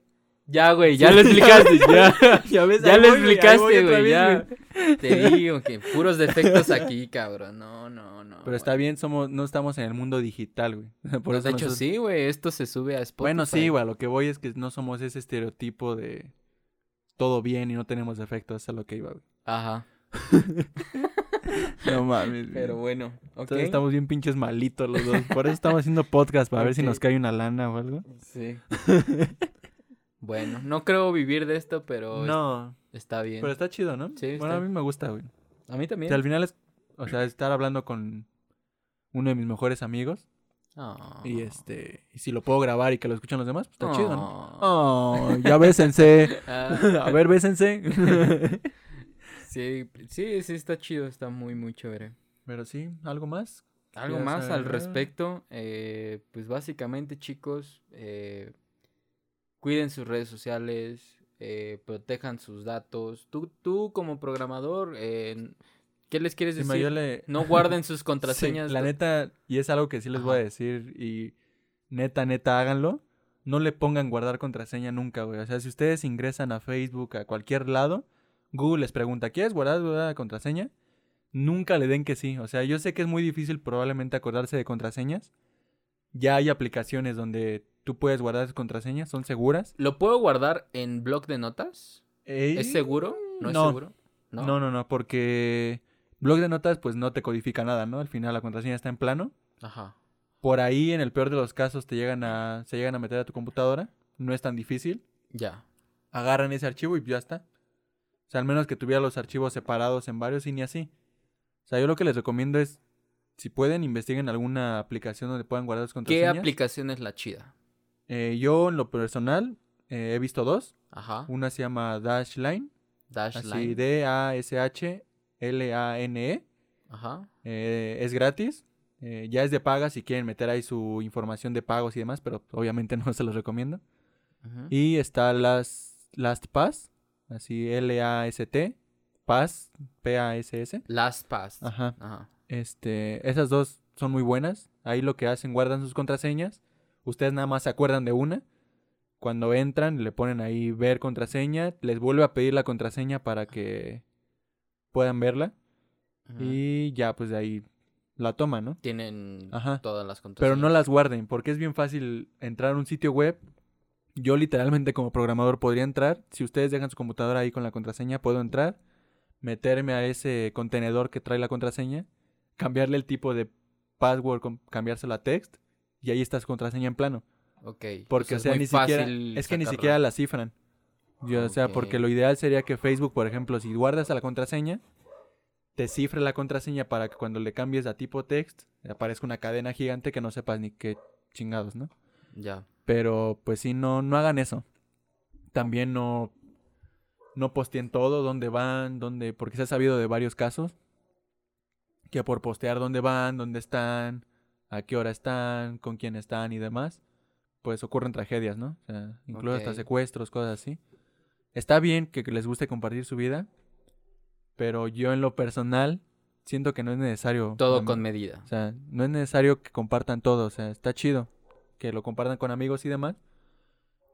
Ya, güey, ya lo explicaste, <laughs> ya. ya ves, Ya lo voy, explicaste, güey, vez, ya. Te digo que puros defectos aquí, cabrón. No, no, no. Pero está bien, somos, no estamos en el mundo digital, güey. <laughs> Por No, eso de hecho, nosotros- sí, güey. Esto se sube a Spotify. Bueno, sí, güey, a lo que voy es que no somos ese estereotipo de todo bien y no tenemos defectos, eso es a lo que iba, güey. Ajá. <laughs> No mames, Pero bueno, ok. Entonces estamos bien pinches malitos los dos. Por eso estamos haciendo podcast, para ver si nos cae una lana o algo. Sí. <laughs> bueno, no creo vivir de esto, pero es- No, está bien. pero está chido, ¿no? Sí, Bueno, está- a mí me gusta, güey. A mí O también. sea, al final es, o sea, estar hablando con uno de mis mejores amigos Ah. y este, y si lo puedo grabar y que lo escuchan los demás, pues está chido, ¿no? Ah. Oh, ya bésense. <laughs> Ah, A ver, bésense. Sí, sí, sí, está chido. Está muy, muy chévere. Pero sí, ¿algo más? Algo ¿Quieres más al respecto, eh, pues básicamente chicos, eh, cuiden sus redes sociales, eh, protejan sus datos. Tú, tú como programador, eh, ¿qué les quieres Sí, ma, decir? le- No guarden <laughs> sus Sí, contraseñas. la neta, y es algo que sí les voy a decir, y neta, neta, háganlo. No le pongan guardar contraseña nunca, güey. O sea, si ustedes ingresan a Facebook, a cualquier lado, Google les pregunta, ¿quieres guardar, la contraseña? Nunca le den que sí. O sea, yo sé que es muy difícil probablemente acordarse de contraseñas. Ya hay aplicaciones donde tú puedes guardar tus contraseñas, son seguras. ¿Lo puedo guardar en blog de notas? ¿Es seguro? ¿No, no. es seguro? No, no, no, porque blog de notas pues no te codifica nada, ¿no? Al final la contraseña está en plano. Ajá. Por ahí, en el peor de los casos, te llegan a, se llegan a meter a tu computadora. No es tan difícil. Ya. Agarran ese archivo y ya está. O sea, al menos que tuviera los archivos separados en varios y ni así. O sea, yo lo que les recomiendo es, si pueden, investiguen alguna aplicación donde puedan guardar sus ¿Qué contraseñas. aplicación es la chida? Eh, yo, en lo personal, eh, he visto dos. Ajá. Una se llama Dashline. Así, Dashline. D-A-S-H-L-A-N-E. Ajá. Eh, es gratis. Eh, ya es de paga si quieren meter ahí su información de pagos y demás, pero obviamente <laughs> no se los recomiendo. ujú. Y está las LastPass, así L-A-S-T, Pass, P-A-S-S. LastPass. Ajá. Ajá. Este, esas dos son muy buenas. Ahí lo que hacen, guardan sus contraseñas. Ustedes nada más se acuerdan de una. Cuando entran, le ponen ahí ver contraseña. Les vuelve a pedir la contraseña para que puedan verla. Y ya, pues de ahí la toman, ¿no? Tienen Ajá. todas las Pero contraseñas. no las guarden, porque es bien fácil entrar a un sitio web. Yo literalmente como programador podría entrar. Si ustedes dejan su computadora ahí con la contraseña, puedo entrar, meterme a ese contenedor que trae la contraseña, cambiarle el tipo de password, cambiárselo a text, y ahí está su contraseña en plano. Ok. Porque, o sea, ni siquiera... Es que ni siquiera la cifran. Yo, O sea, porque lo ideal sería que Facebook, por ejemplo, si guardas a la contraseña, te cifre la contraseña para que cuando le cambies a tipo text, aparezca una cadena gigante que no sepas ni qué chingados, ¿no? Ya. Pero pues sí, no, no hagan eso. También no, no posteen todo, dónde van, dónde, porque se ha sabido de varios casos que por postear dónde van, dónde están, a qué hora están, con quién están y demás, pues ocurren tragedias, ¿no? O sea, incluso hasta secuestros, cosas así. Está bien que, les guste compartir su vida, pero yo en lo personal siento que no es necesario. Todo con medida. o sea, no es necesario que compartan todo, o sea, está chido que lo compartan con amigos y demás,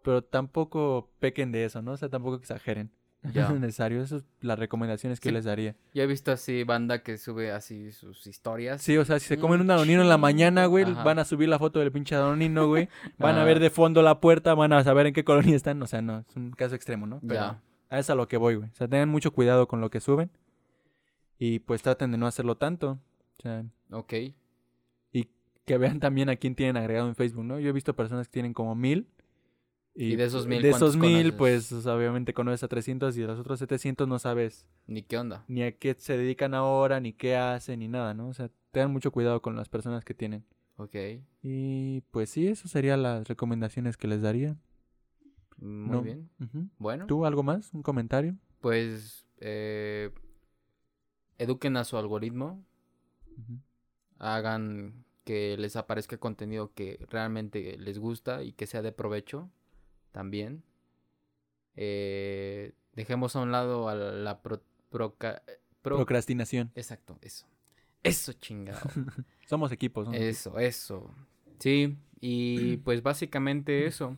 pero tampoco pequen de eso, ¿no? O sea, tampoco exageren. <laughs> Ya. No es necesario, esas son las recomendaciones que Sí. yo les daría. Ya he visto así banda que sube así sus historias. Sí, o sea, si se comen un danonino en la mañana, güey, Ajá. van a subir la foto del pinche danonino, <laughs> güey, van a ver de fondo la puerta, van a saber en qué colonia están, o sea, no, es un caso extremo, ¿no? Pero Ya. a eso es a lo que voy, güey. O sea, tengan mucho cuidado con lo que suben y pues traten de no hacerlo tanto. O sea, Ok. Que vean también a quién tienen agregado en Facebook, ¿no? Yo he visto personas que tienen como mil. Y de esos mil, De esos ¿cuántos mil, conoces? pues o sea, obviamente conoces a 300 y de los otros 700 no sabes Ni qué onda. ni a qué se dedican ahora, ni qué hacen, ni nada, ¿no? O sea, tengan mucho cuidado con las personas que tienen. Ok. Y pues sí, eso serían las recomendaciones que les daría. Muy No. bien. Bueno, ¿Tú algo más? ¿Un comentario? pues eh, eduquen a su algoritmo, hagan que les aparezca contenido que realmente les gusta y que sea de provecho también. Eh, dejemos a un lado a la pro- proca- pro- Procrastinación. Exacto, eso. Eso chingado. <laughs> Somos equipos. ¿no? Eso, eso. Sí, y pues básicamente eso.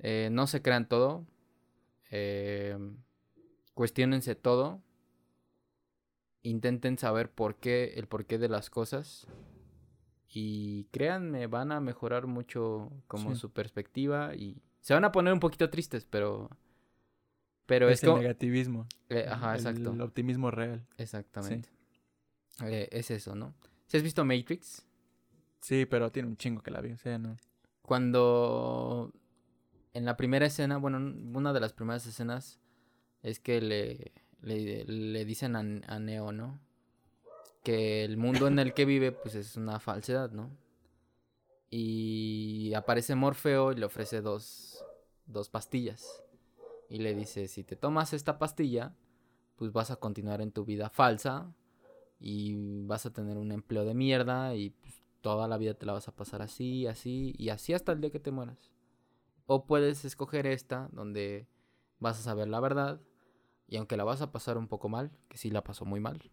Eh, no se crean todo. Eh, cuestionense todo. Intenten saber por qué, el porqué de las cosas. Y créanme, van a mejorar mucho como Sí. su perspectiva y se van a poner un poquito tristes, pero... Pero es es el como... negativismo. eh, ajá, exacto. El optimismo real. Exactamente. Eh, es eso, ¿no? ¿Si has visto Matrix? Sí, pero tiene un chingo que la vi. O sea, no. Cuando en la primera escena, bueno, una de las primeras escenas es que le, le, le dicen a, a Neo, ¿no? Que el mundo en el que vive, pues es una falsedad, ¿no? Y aparece Morfeo y le ofrece dos, dos pastillas. Y le dice, si te tomas esta pastilla, pues vas a continuar en tu vida falsa y vas a tener un empleo de mierda y pues, toda la vida te la vas a pasar así, así y así hasta el día que te mueras. O puedes escoger esta donde vas a saber la verdad y aunque la vas a pasar un poco mal, que sí la pasó muy mal,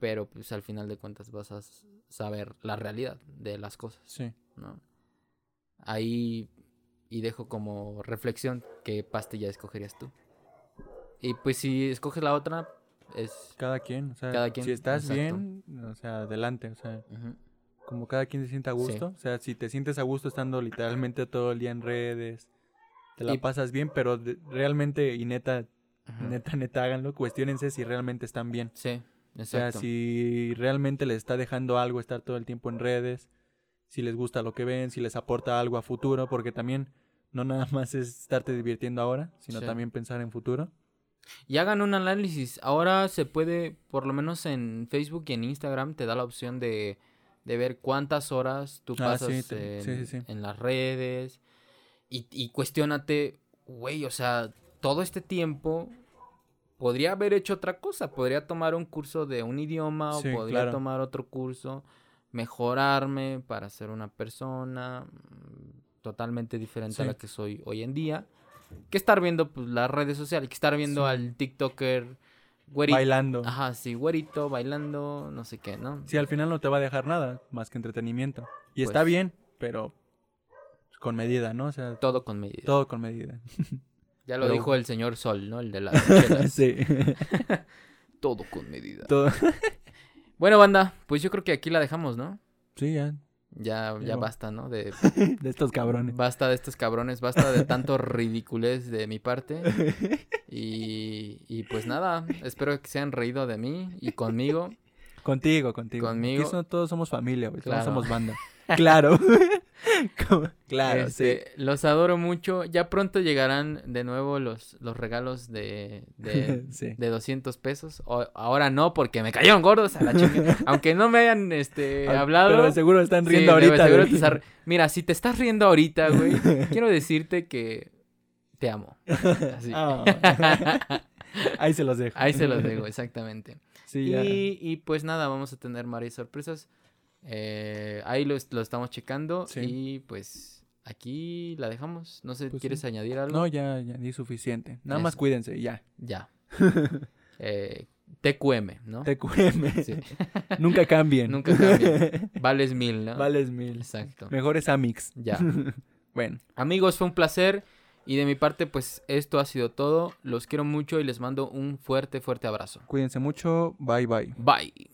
pero pues al final de cuentas vas a saber la realidad de las cosas, Sí. ¿no? Ahí y dejo como reflexión qué pastilla escogerías tú. Y pues si escoges la otra es Cada quien. O sea, Cada quien, si estás exacto. bien, o sea, adelante. O sea, Ujú, como cada quien se sienta a Sí. gusto. O sea, si te sientes a gusto estando literalmente todo el día en redes, te la Y- pasas bien, pero realmente y neta, ujú. neta, neta, háganlo. Cuestiónense si realmente están bien. Sí, O sea, si realmente les está dejando algo estar todo el tiempo en redes, si les gusta lo que ven, si les aporta algo a futuro, porque también no nada <laughs> más es estarte divirtiendo ahora, sino Sí. también pensar en futuro. Y hagan un análisis. Ahora se puede, por lo menos en Facebook y en Instagram, te da la opción de, de ver cuántas horas tú Ah, pasas sí, te- en, sí, las redes. Y, y cuestiónate, güey, o sea, todo este tiempo podría haber hecho otra cosa. Podría tomar un curso de un idioma Sí, o podría claro. tomar otro curso, mejorarme para ser una persona mm, totalmente diferente a la que soy hoy en día. Que estar viendo pues, las redes sociales, que estar viendo Sí. al TikToker güerito. Bailando. Ajá, sí, güerito, bailando, no sé qué, ¿no? Sí, al final no te va a dejar nada más que entretenimiento. Y está Pues- bien, pero con medida, ¿no? O sea, Todo con medida. todo con medida. <laughs> ya lo pero- dijo el señor Sol, ¿no? El de chelas. <laughs> sí. <laughs> Todo con medida. todo. <laughs> Bueno, banda, pues yo creo que aquí la dejamos, ¿no? Sí, ya. Ya, ya basta, ¿no? De, De estos cabrones. basta de estos cabrones, basta de tanto ridiculez de mi parte. Y, y pues nada, espero que se hayan reído de mí y conmigo. Contigo, contigo. Conmigo. Aquí son- todos somos familia, güey. Todos somos banda. <laughs> claro. Como- claro, sí. Este, Los adoro mucho. Ya pronto llegarán de nuevo los, los regalos de, de, <laughs> Sí. de 200 pesos. O- ahora no, porque me cayeron gordos a la chinga. <laughs> Aunque no me hayan este, Ah, hablado. Pero de seguro están riendo ahorita. seguro te Mira, si te estás riendo ahorita, güey, quiero decirte que te amo. Así. Ah. Ahí se los dejo. Ahí se los dejo, exactamente. Sí, ya. y pues nada, vamos a tener varias sorpresas. Eh, ahí lo, lo estamos checando. Sí. Y pues aquí la dejamos. No sé, Pues ¿quieres sí. añadir algo? No, ya, ya di suficiente. Nada más cuídense, ya. Ya. <laughs> Eh, TQM, ¿no? TQM. <laughs> Sí. <laughs> Nunca cambien. Nunca cambien. Vales mil, ¿no? Vales mil. Exacto. Mejores Amix. Ya. Bueno, Amigos, fue un placer. Y de mi parte, pues esto ha sido todo. Los quiero mucho y les mando un fuerte, fuerte abrazo. cuídense mucho. Bye, bye. Bye.